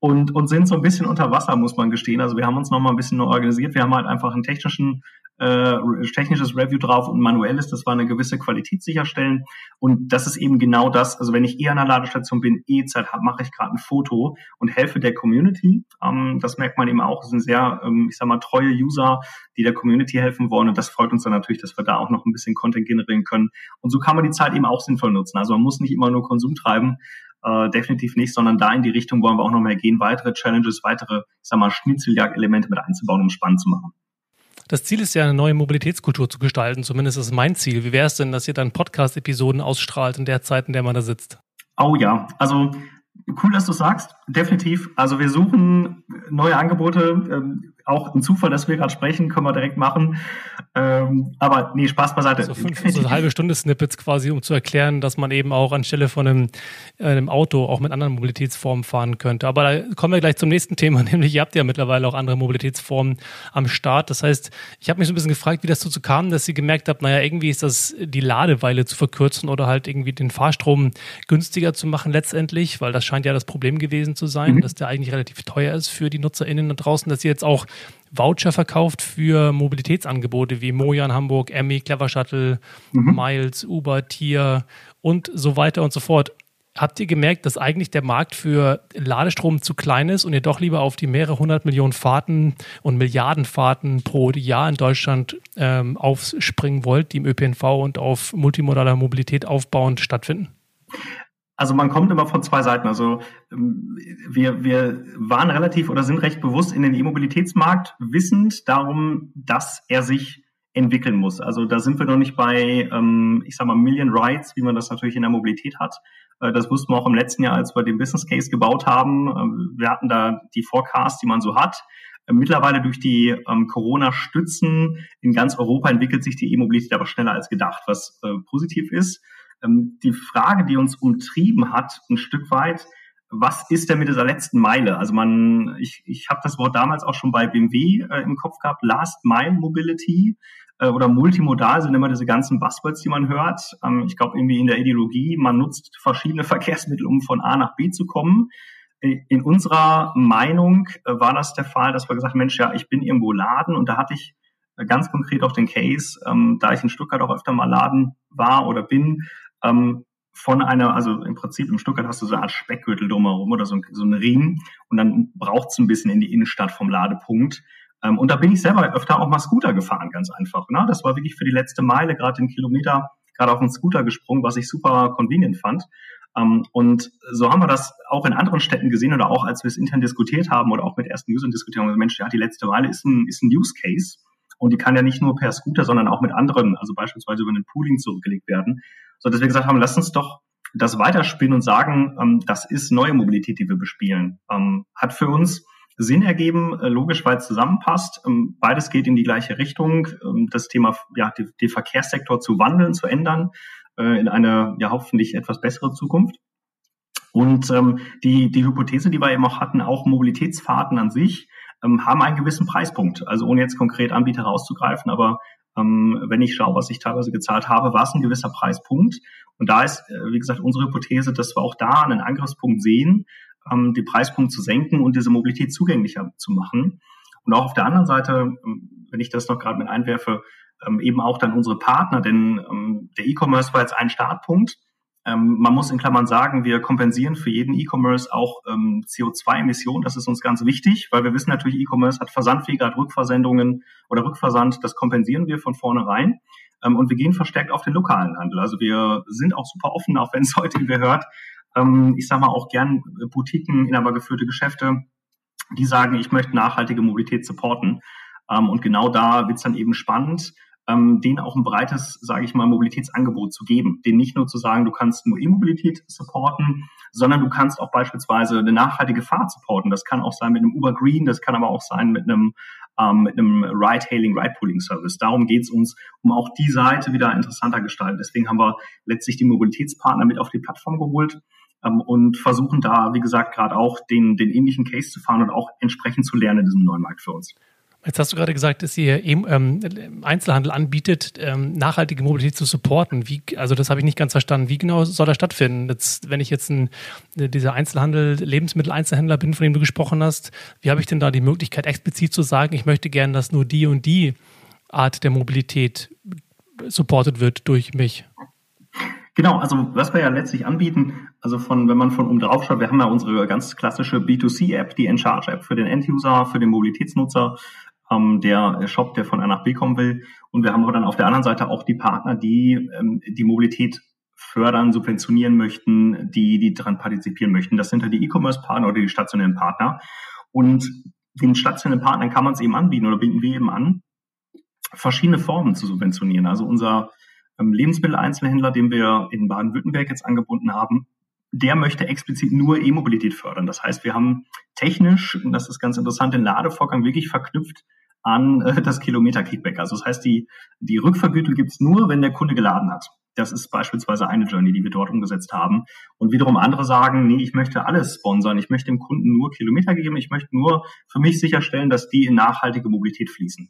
und, und sind so ein bisschen unter Wasser, muss man gestehen. Also wir haben uns nochmal ein bisschen neu organisiert. Wir haben halt einfach einen technischen äh, technisches Review drauf und manuelles, das war eine gewisse Qualität sicherstellen. Und das ist eben genau das. Also wenn ich eher an der Ladestation bin, eh Zeit habe, mache ich gerade ein Foto und helfe der Community. Ähm, das merkt man eben auch. Das sind sehr, ähm, ich sag mal, treue User, die der Community helfen wollen. Und das freut uns dann natürlich, dass wir da auch noch ein bisschen Content generieren können. Und so kann man die Zeit eben auch sinnvoll nutzen. Also man muss nicht immer nur Konsum treiben, äh, definitiv nicht, sondern da in die Richtung wollen wir auch noch mehr gehen, weitere Challenges, weitere, ich sag mal, Schnitzeljagd-Elemente mit einzubauen, um spannend zu machen. Das Ziel ist ja, eine neue Mobilitätskultur zu gestalten. Zumindest ist mein Ziel. Wie wäre es denn, dass ihr dann Podcast-Episoden ausstrahlt in der Zeit, in der man da sitzt? Oh ja, also cool, dass du sagst. Definitiv. Also wir suchen neue Angebote. Ähm, auch ein Zufall, dass wir gerade sprechen, können wir direkt machen. Ähm, aber nee, Spaß beiseite. So, fünf, so eine halbe Stunde Snippets quasi, um zu erklären, dass man eben auch anstelle von einem, äh, einem Auto auch mit anderen Mobilitätsformen fahren könnte. Aber da kommen wir gleich zum nächsten Thema, nämlich ihr habt ja mittlerweile auch andere Mobilitätsformen am Start. Das heißt, ich habe mich so ein bisschen gefragt, wie das dazu kam, dass ihr gemerkt habt, naja, irgendwie ist das die Ladeweile zu verkürzen oder halt irgendwie den Fahrstrom günstiger zu machen letztendlich, weil das scheint ja das Problem gewesen zu sein, mhm. dass der eigentlich relativ teuer ist für die NutzerInnen da draußen, dass ihr jetzt auch Voucher verkauft für Mobilitätsangebote wie Mojan Hamburg, Emmy, Clever Shuttle, mhm. Miles, Uber, Tier und so weiter und so fort. Habt ihr gemerkt, dass eigentlich der Markt für Ladestrom zu klein ist und ihr doch lieber auf die mehrere hundert Millionen Fahrten und Milliarden Fahrten pro Jahr in Deutschland ähm, aufspringen wollt, die im ÖPNV und auf multimodaler Mobilität aufbauend stattfinden? Also man kommt immer von zwei Seiten. Also ähm, wir, wir waren relativ oder sind recht bewusst in den E-Mobilitätsmarkt, wissend darum, dass er sich entwickeln muss. Also da sind wir noch nicht bei, ähm, ich sag mal, Million Rides, wie man das natürlich in der Mobilität hat. Äh, das wussten wir auch im letzten Jahr, als wir den Business Case gebaut haben. Ähm, wir hatten da die Forecasts, die man so hat. Äh, mittlerweile durch die ähm, Corona-Stützen in ganz Europa entwickelt sich die E-Mobilität aber schneller als gedacht, was äh, positiv ist. Ähm, die Frage, die uns umtrieben hat, ein Stück weit, was ist denn mit dieser letzten Meile? Also man, ich, ich habe das Wort damals auch schon bei BMW äh, im Kopf gehabt, Last Mile Mobility äh, oder multimodal sind immer diese ganzen Buzzwords, die man hört. Ähm, ich glaube irgendwie in der Ideologie, man nutzt verschiedene Verkehrsmittel, um von A nach B zu kommen. Äh, in unserer Meinung äh, war das der Fall, dass wir gesagt haben, Mensch, ja, ich bin irgendwo laden und da hatte ich äh, ganz konkret auch den Case, ähm, da ich in Stuttgart auch öfter mal laden war oder bin, ähm, von einer, also im Prinzip im Stuttgart hast du so eine Art Speckgürtel drumherum oder so, so einen Ring und dann braucht es ein bisschen in die Innenstadt vom Ladepunkt. Ähm, und da bin ich selber öfter auch mal Scooter gefahren, ganz einfach. Ne? Das war wirklich für die letzte Meile, gerade den Kilometer, gerade auf den Scooter gesprungen, was ich super convenient fand. Ähm, und so haben wir das auch in anderen Städten gesehen oder auch als wir es intern diskutiert haben oder auch mit ersten Usern diskutiert haben, Mensch, ja, die letzte Meile ist ein, ist ein Use Case. Und die kann ja nicht nur per Scooter, sondern auch mit anderen, also beispielsweise über einen Pooling zurückgelegt werden. So dass wir gesagt haben, lass uns doch das weiterspielen und sagen, ähm, das ist neue Mobilität, die wir bespielen. Ähm, hat für uns Sinn ergeben, äh, logisch, weil es zusammenpasst. Ähm, beides geht in die gleiche Richtung. Ähm, das Thema, ja, den Verkehrssektor zu wandeln, zu ändern. äh, in eine ja hoffentlich etwas bessere Zukunft. Und ähm, die, die Hypothese, die wir eben auch hatten, auch Mobilitätsfahrten an sich ähm, haben einen gewissen Preispunkt. Also ohne jetzt konkret Anbieter rauszugreifen, aber ähm, wenn ich schaue, was ich teilweise gezahlt habe, war es ein gewisser Preispunkt. Und da ist, äh, wie gesagt, unsere Hypothese, dass wir auch da einen Angriffspunkt sehen, ähm, den Preispunkt zu senken und diese Mobilität zugänglicher zu machen. Und auch auf der anderen Seite, ähm, wenn ich das noch gerade mit einwerfe, ähm, eben auch dann unsere Partner, denn ähm, der E-Commerce war jetzt ein Startpunkt. Ähm, man muss in Klammern sagen, wir kompensieren für jeden E-Commerce auch ähm, CO2-Emissionen. Das ist uns ganz wichtig, weil wir wissen natürlich, E-Commerce hat Versandwege, hat Rückversendungen oder Rückversand. Das kompensieren wir von vornherein. Ähm, und wir gehen verstärkt auf den lokalen Handel. Also wir sind auch super offen, auch wenn es heute wer hört. Ähm, ich sage mal auch gern Boutiquen, inhabergeführte Geschäfte, die sagen, ich möchte nachhaltige Mobilität supporten. Ähm, und genau da wird es dann eben spannend, ähm, denen auch ein breites, sage ich mal, Mobilitätsangebot zu geben. Denen nicht nur zu sagen, du kannst nur E-Mobilität supporten, sondern du kannst auch beispielsweise eine nachhaltige Fahrt supporten. Das kann auch sein mit einem Uber Green, das kann aber auch sein mit einem ähm, mit einem Ride-Hailing, Ride-Pooling-Service. Darum geht es uns, um auch die Seite wieder interessanter gestalten. Deswegen haben wir letztlich die Mobilitätspartner mit auf die Plattform geholt ähm, und versuchen da, wie gesagt, gerade auch den, den ähnlichen Case zu fahren und auch entsprechend zu lernen in diesem neuen Markt für uns. Jetzt hast du gerade gesagt, dass ihr ähm, Einzelhandel anbietet, ähm, nachhaltige Mobilität zu supporten. Wie, also das habe ich nicht ganz verstanden. Wie genau soll das stattfinden? Jetzt, wenn ich jetzt ein, dieser Einzelhandel, Lebensmitteleinzelhändler bin, von dem du gesprochen hast, wie habe ich denn da die Möglichkeit, explizit zu sagen, ich möchte gerne, dass nur die und die Art der Mobilität supportet wird durch mich? Genau, also was wir ja letztlich anbieten, also von, wenn man von oben drauf schaut, wir haben ja unsere ganz klassische B2C-App, die Encharge-App für den End-User, für den Mobilitätsnutzer ähm, der Shop, der von A nach B kommen will. Und wir haben aber dann auf der anderen Seite auch die Partner, die ähm, die Mobilität fördern, subventionieren möchten, die, die daran partizipieren möchten. Das sind ja die E-Commerce-Partner oder die stationären Partner. Und den stationären Partnern kann man es eben anbieten oder bieten wir eben an, verschiedene Formen zu subventionieren. Also unser ähm, Lebensmitteleinzelhändler, den wir in Baden-Württemberg jetzt angebunden haben, der möchte explizit nur E-Mobilität fördern. Das heißt, wir haben technisch, und das ist ganz interessant, den Ladevorgang wirklich verknüpft an äh, das Kilometer-Kickback. Also das heißt, die, die Rückvergütung gibt's nur, wenn der Kunde geladen hat. Das ist beispielsweise eine Journey, die wir dort umgesetzt haben. Und wiederum andere sagen, nee, ich möchte alles sponsern. Ich möchte dem Kunden nur Kilometer geben. Ich möchte nur für mich sicherstellen, dass die in nachhaltige Mobilität fließen.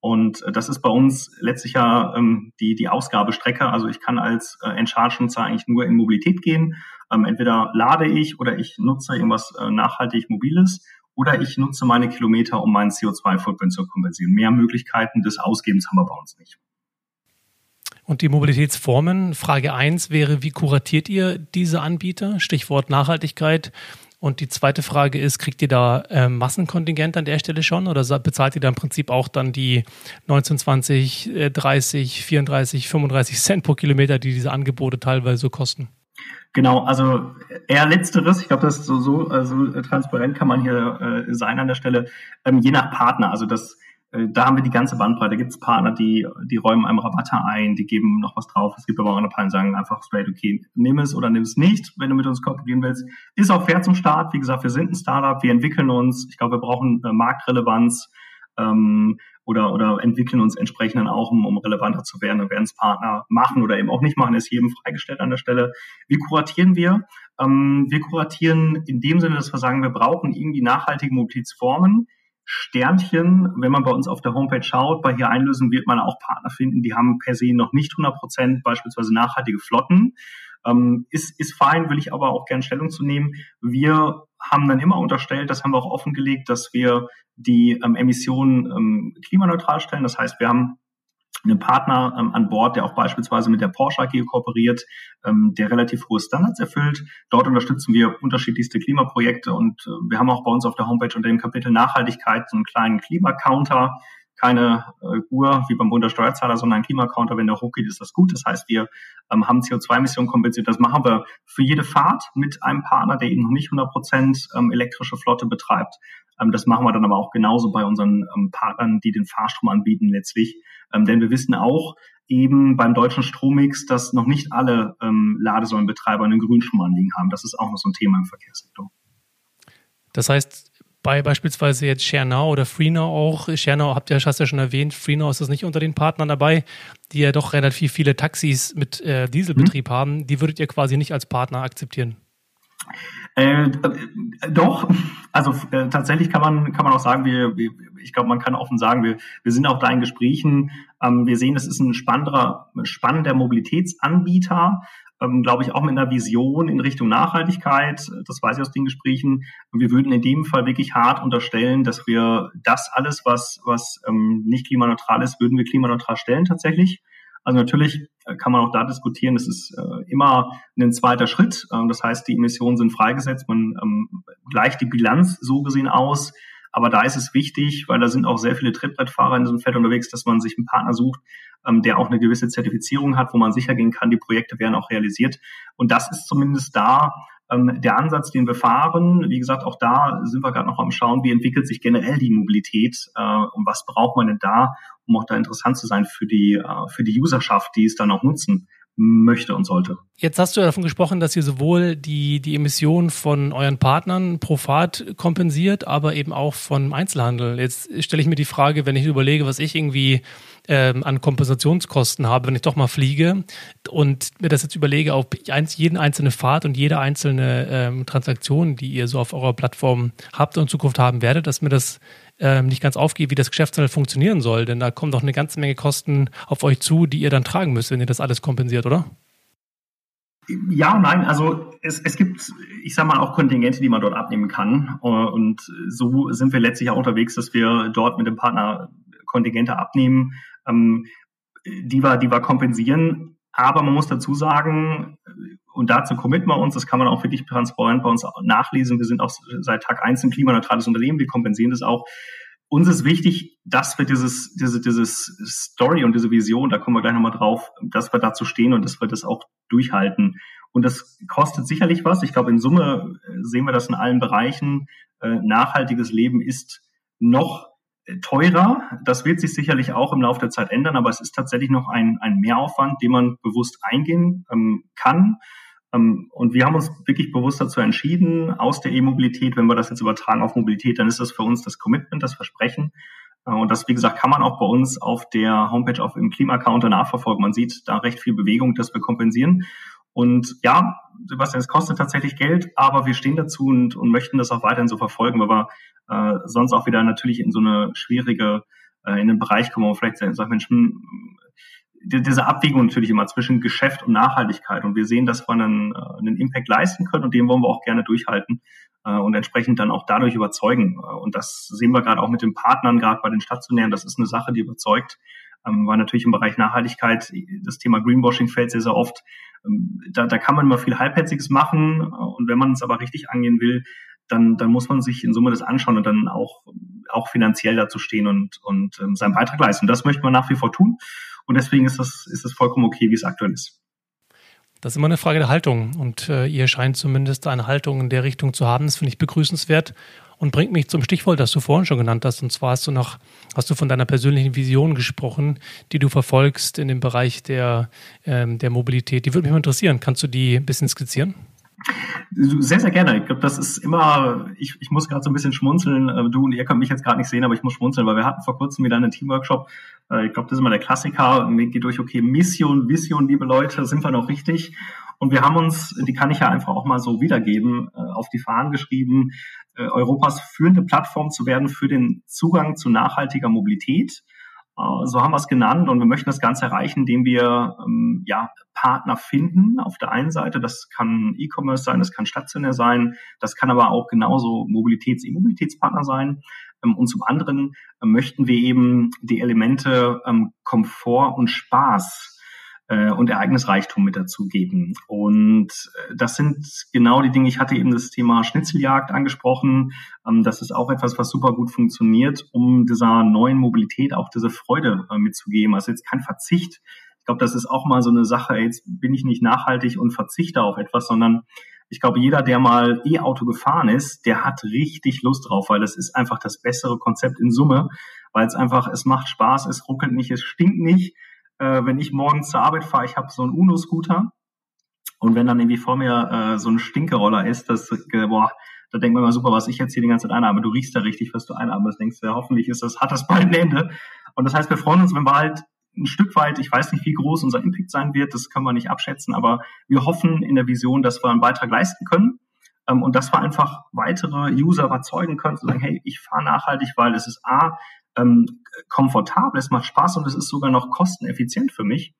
Und äh, das ist bei uns letztlich ja ähm, die, die Ausgabestrecke. Also ich kann als äh, Encharge-Nutzer eigentlich nur in Mobilität gehen. Ähm, entweder lade ich oder ich nutze irgendwas äh, nachhaltig Mobiles oder ich nutze meine Kilometer, um meinen CO2-Footprint zu kompensieren. Mehr Möglichkeiten des Ausgebens haben wir bei uns nicht. Und die Mobilitätsformen, Frage 1 wäre, wie kuratiert ihr diese Anbieter? Stichwort Nachhaltigkeit. Und die zweite Frage ist, kriegt ihr da äh, Massenkontingent an der Stelle schon oder bezahlt ihr da im Prinzip auch dann die 19, 20, äh, 30, 34, 35 Cent pro Kilometer, die diese Angebote teilweise kosten? Genau, also eher letzteres. Ich glaube, das ist so, so also transparent kann man hier äh, sein an der Stelle. Ähm, je nach Partner, also das, äh, da haben wir die ganze Bandbreite. Da gibt es Partner, die, die räumen einem Rabatte ein, die geben noch was drauf. Es gibt aber auch andere Partner, die sagen einfach straight, okay, nimm es oder nimm es nicht, wenn du mit uns kooperieren willst. Ist auch fair zum Start. Wie gesagt, wir sind ein Startup, wir entwickeln uns. Ich glaube, wir brauchen äh, Marktrelevanz. Ähm, oder, oder entwickeln uns entsprechend dann auch, um, um relevanter zu werden und werden es Partner machen oder eben auch nicht machen, ist jedem freigestellt an der Stelle. Wie kuratieren wir? Ähm, wir kuratieren in dem Sinne, dass wir sagen, wir brauchen irgendwie nachhaltige Mobilitätsformen. Sternchen, wenn man bei uns auf der Homepage schaut, bei hier einlösen wird man auch Partner finden, die haben per se noch nicht 100 Prozent beispielsweise nachhaltige Flotten. Ähm, ist, ist fein, will ich aber auch gerne Stellung zu nehmen. Wir haben dann immer unterstellt, das haben wir auch offengelegt, dass wir die ähm, Emissionen ähm, klimaneutral stellen. Das heißt, wir haben einen Partner ähm, an Bord, der auch beispielsweise mit der Porsche AG kooperiert, ähm, der relativ hohe Standards erfüllt. Dort unterstützen wir unterschiedlichste Klimaprojekte und äh, wir haben auch bei uns auf der Homepage unter dem Kapitel Nachhaltigkeit so einen kleinen Klimacounter, keine äh, Uhr wie beim Bund der Steuerzahler, sondern ein Klimacounter. Wenn der hochgeht, ist das gut. Das heißt, wir ähm, haben CO2-Emissionen kompensiert. Das machen wir für jede Fahrt mit einem Partner, der eben noch nicht 100 Prozent ähm, elektrische Flotte betreibt. Ähm, das machen wir dann aber auch genauso bei unseren ähm, Partnern, die den Fahrstrom anbieten letztlich. Ähm, denn wir wissen auch, eben beim deutschen Strommix, dass noch nicht alle ähm, Ladesäulenbetreiber einen Grünstromanliegen haben. Das ist auch noch so ein Thema im Verkehrssektor. Das heißt, bei beispielsweise jetzt ShareNow oder FreeNow auch. ShareNow habt ihr, hast ja schon erwähnt, FreeNow ist das nicht unter den Partnern dabei, die ja doch relativ viele Taxis mit äh, Dieselbetrieb mhm. haben. Die würdet ihr quasi nicht als Partner akzeptieren? Äh, doch, also äh, tatsächlich kann man kann man auch sagen, wir, wir ich glaube, man kann offen sagen, wir, wir sind auch da in Gesprächen. Ähm, wir sehen, es ist ein spannender, spannender Mobilitätsanbieter, ähm, glaube ich, auch mit einer Vision in Richtung Nachhaltigkeit. Das weiß ich aus den Gesprächen. Und wir würden in dem Fall wirklich hart unterstellen, dass wir das alles, was, was ähm, nicht klimaneutral ist, würden wir klimaneutral stellen tatsächlich. Also natürlich äh, kann man auch da diskutieren, das ist äh, immer ein zweiter Schritt. Ähm, das heißt, die Emissionen sind freigesetzt, man ähm, gleicht die Bilanz so gesehen aus. Aber da ist es wichtig, weil da sind auch sehr viele Trittbrettfahrer in diesem Feld unterwegs, dass man sich einen Partner sucht, ähm, der auch eine gewisse Zertifizierung hat, wo man sicher gehen kann, die Projekte werden auch realisiert. Und das ist zumindest da ähm, der Ansatz, den wir fahren. Wie gesagt, auch da sind wir gerade noch am Schauen, wie entwickelt sich generell die Mobilität äh, und was braucht man denn da, um auch da interessant zu sein für die, äh, für die Userschaft, die es dann auch nutzen möchte und sollte. Jetzt hast du ja davon gesprochen, dass ihr sowohl die, die Emissionen von euren Partnern pro Fahrt kompensiert, aber eben auch vom Einzelhandel. Jetzt stelle ich mir die Frage, wenn ich überlege, was ich irgendwie ähm, an Kompensationskosten habe, wenn ich doch mal fliege und mir das jetzt überlege, auf jeden einzelne Fahrt und jede einzelne ähm, Transaktion, die ihr so auf eurer Plattform habt und in Zukunft haben werdet, dass mir das ähm, nicht ganz aufgeht, wie das Geschäftsmodell funktionieren soll. Denn da kommen doch eine ganze Menge Kosten auf euch zu, die ihr dann tragen müsst, wenn ihr das alles kompensiert, oder? Ja, nein, also es, es gibt, ich sag mal, auch Kontingente, die man dort abnehmen kann. Und so sind wir letztlich auch unterwegs, dass wir dort mit dem Partner Kontingente abnehmen, ähm, die wir, die wir kompensieren. Aber man muss dazu sagen, und dazu committen wir uns, das kann man auch wirklich transparent bei uns nachlesen. Wir sind auch seit Tag eins ein klimaneutrales Unternehmen, wir kompensieren das auch. Uns ist wichtig, dass wir dieses, diese, dieses Story und diese Vision, da kommen wir gleich nochmal drauf, dass wir dazu stehen und dass wir das auch durchhalten. Und das kostet sicherlich was. Ich glaube, in Summe äh, sehen wir das in allen Bereichen. Äh, nachhaltiges Leben ist noch teurer. Das wird sich sicherlich auch im Laufe der Zeit ändern, aber es ist tatsächlich noch ein, ein Mehraufwand, den man bewusst eingehen ähm, kann. Ähm, und wir haben uns wirklich bewusst dazu entschieden, aus der E-Mobilität, wenn wir das jetzt übertragen auf Mobilität, dann ist das für uns das Commitment, das Versprechen. Äh, und das, wie gesagt, kann man auch bei uns auf der Homepage auf im Klimacounter nachverfolgen. Man sieht da recht viel Bewegung, dass wir kompensieren. Und ja, Sebastian, es kostet tatsächlich Geld, aber wir stehen dazu und, und möchten das auch weiterhin so verfolgen, weil wir äh, sonst auch wieder natürlich in so eine schwierige, äh, in den Bereich kommen, wo wir vielleicht sagen, Mensch, hm, diese Abwägung natürlich immer zwischen Geschäft und Nachhaltigkeit. Und wir sehen, dass wir einen, äh, einen Impact leisten können und den wollen wir auch gerne durchhalten äh, und entsprechend dann auch dadurch überzeugen. Äh, und das sehen wir gerade auch mit den Partnern, gerade bei den stationären. Das ist eine Sache, die überzeugt. Ähm, weil natürlich im Bereich Nachhaltigkeit das Thema Greenwashing fällt sehr, sehr oft. Ähm, da, da kann man immer viel Halbherziges machen. Und wenn man es aber richtig angehen will, dann, dann muss man sich in Summe das anschauen und dann auch, auch finanziell dazu stehen und, und ähm, seinen Beitrag leisten. Das möchte man nach wie vor tun. Und deswegen ist das, ist das vollkommen okay, wie es aktuell ist. Das ist immer eine Frage der Haltung. Und äh, ihr scheint zumindest eine Haltung in der Richtung zu haben. Das finde ich begrüßenswert und bringt mich zum Stichwort, das du vorhin schon genannt hast. Und zwar hast du noch, hast du von deiner persönlichen Vision gesprochen, die du verfolgst in dem Bereich der, ähm, der Mobilität. Die würde mich mal interessieren. Kannst du die ein bisschen skizzieren? Sehr, sehr gerne. Ich glaube, das ist immer, ich, ich muss gerade so ein bisschen schmunzeln. Äh, du und ihr könnt mich jetzt gerade nicht sehen, aber ich muss schmunzeln, weil wir hatten vor kurzem wieder einen Teamworkshop. Äh, ich glaube, das ist immer der Klassiker. Mir geht durch, okay, Mission, Vision, liebe Leute, sind wir noch richtig? Und wir haben uns, die kann ich ja einfach auch mal so wiedergeben, äh, auf die Fahnen geschrieben, Europas führende Plattform zu werden für den Zugang zu nachhaltiger Mobilität. Äh, so haben wir es genannt und wir möchten das Ganze erreichen, indem wir ähm, ja, Partner finden. Auf der einen Seite, das kann E-Commerce sein, das kann stationär sein, das kann aber auch genauso Mobilitäts-E-Mobilitätspartner sein. Ähm, und zum anderen äh, möchten wir eben die Elemente ähm, Komfort und Spaß und Ereignisreichtum mit dazugeben. Und äh, das sind genau die Dinge, ich hatte eben das Thema Schnitzeljagd angesprochen. Ähm, das ist auch etwas, was super gut funktioniert, um dieser neuen Mobilität auch diese Freude äh, mitzugeben. Also jetzt kein Verzicht. Ich glaube, das ist auch mal so eine Sache, jetzt bin ich nicht nachhaltig und verzichte auf etwas, sondern ich glaube, jeder, der mal E-Auto gefahren ist, der hat richtig Lust drauf, weil das ist einfach das bessere Konzept in Summe, weil es einfach, es macht Spaß, es ruckelt nicht, es stinkt nicht äh, wenn ich morgens zur Arbeit fahre, ich habe so einen Uno-Scooter und wenn dann irgendwie vor mir äh, so ein Stinkeroller ist, das, äh, boah, Da denkt man immer, super, was ich jetzt hier die ganze Zeit einatme. Du riechst da richtig, was du einatmest. Denkst du, ja, hoffentlich ist das, hat das bald ein Ende. Und das heißt, wir freuen uns, wenn wir halt ein Stück weit, ich weiß nicht, wie groß unser Impact sein wird, das können wir nicht abschätzen, aber wir hoffen in der Vision, dass wir einen Beitrag leisten können ähm, und dass wir einfach weitere User überzeugen können, zu sagen, hey, ich fahre nachhaltig, weil es ist A, ähm, komfortabel, es macht Spaß und es ist sogar noch kosteneffizient für mich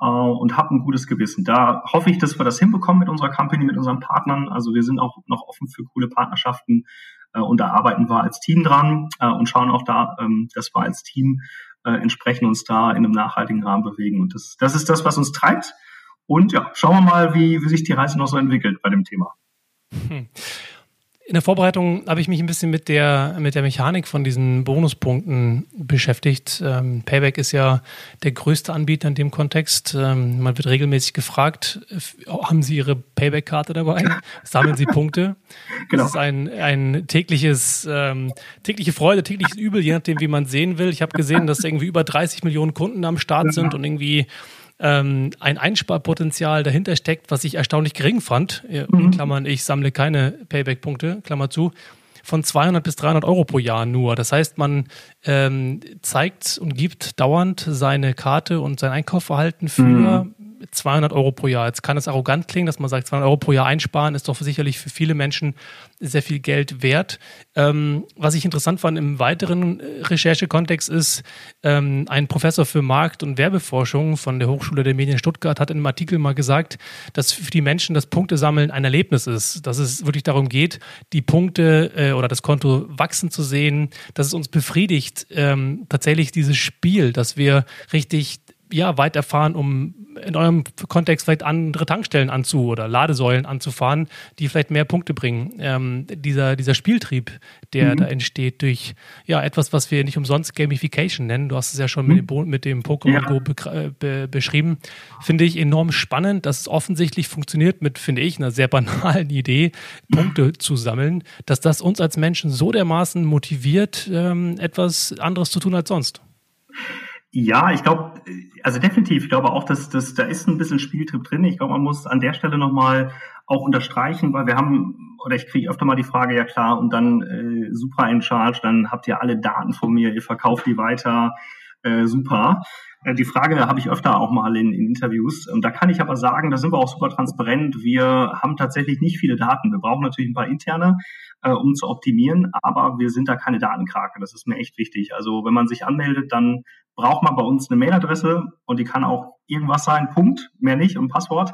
äh, und habe ein gutes Gewissen. Da hoffe ich, dass wir das hinbekommen mit unserer Company, mit unseren Partnern. Also wir sind auch noch offen für coole Partnerschaften äh, und da arbeiten wir als Team dran äh, und schauen auch da, ähm, dass wir als Team äh, entsprechend uns da in einem nachhaltigen Rahmen bewegen. Und das, das ist das, was uns treibt. Und ja, schauen wir mal, wie, wie sich die Reise noch so entwickelt bei dem Thema. Hm. In der Vorbereitung habe ich mich ein bisschen mit der, mit der Mechanik von diesen Bonuspunkten beschäftigt. Ähm, Payback ist ja der größte Anbieter in dem Kontext. Ähm, man wird regelmäßig gefragt, haben Sie Ihre Payback-Karte dabei? Sammeln Sie Punkte? Genau. Das ist ein, ein tägliches, ähm, tägliche Freude, tägliches Übel, je nachdem, wie man sehen will. Ich habe gesehen, dass irgendwie über 30 Millionen Kunden am Start sind und irgendwie ähm, ein Einsparpotenzial dahinter steckt, was ich erstaunlich gering fand. In mhm. Klammern, ich sammle keine Payback-Punkte, Klammer zu von 200 bis 300 Euro pro Jahr nur. Das heißt, man ähm, zeigt und gibt dauernd seine Karte und sein Einkaufverhalten für mhm. 200 Euro pro Jahr. Jetzt kann es arrogant klingen, dass man sagt, 200 Euro pro Jahr einsparen ist doch sicherlich für viele Menschen sehr viel Geld wert. Ähm, was ich interessant fand im weiteren äh, Recherchekontext ist, ähm, ein Professor für Markt- und Werbeforschung von der Hochschule der Medien Stuttgart hat in einem Artikel mal gesagt, dass für die Menschen das Punktesammeln ein Erlebnis ist, dass es wirklich darum geht, die Punkte äh, oder das Konto wachsen zu sehen, dass es uns befriedigt, ähm, tatsächlich dieses Spiel, dass wir richtig ja, weit erfahren, um in eurem Kontext vielleicht andere Tankstellen anzu oder Ladesäulen anzufahren, die vielleicht mehr Punkte bringen. Ähm, dieser, dieser Spieltrieb, der mhm. da entsteht durch ja etwas, was wir nicht umsonst Gamification nennen. Du hast es ja schon mhm. mit dem, mit dem Pokémon ja. Go be be beschrieben. Finde ich enorm spannend, dass es offensichtlich funktioniert mit, finde ich, einer sehr banalen Idee, Punkte zu sammeln, dass das uns als Menschen so dermaßen motiviert, ähm, etwas anderes zu tun als sonst. Ja, ich glaube, also definitiv, ich glaube auch, dass, dass da ist ein bisschen Spieltrieb drin. Ich glaube, man muss an der Stelle nochmal auch unterstreichen, weil wir haben, oder ich kriege öfter mal die Frage, ja klar, und dann äh, super in Charge, dann habt ihr alle Daten von mir, ihr verkauft die weiter, äh, super. Äh, die Frage habe ich öfter auch mal in, in Interviews. Da kann ich aber sagen, da sind wir auch super transparent. Wir haben tatsächlich nicht viele Daten. Wir brauchen natürlich ein paar interne, äh, um zu optimieren, aber wir sind da keine Datenkrake. Das ist mir echt wichtig. Also wenn man sich anmeldet, dann braucht man bei uns eine Mailadresse und die kann auch irgendwas sein, Punkt, mehr nicht, und Passwort.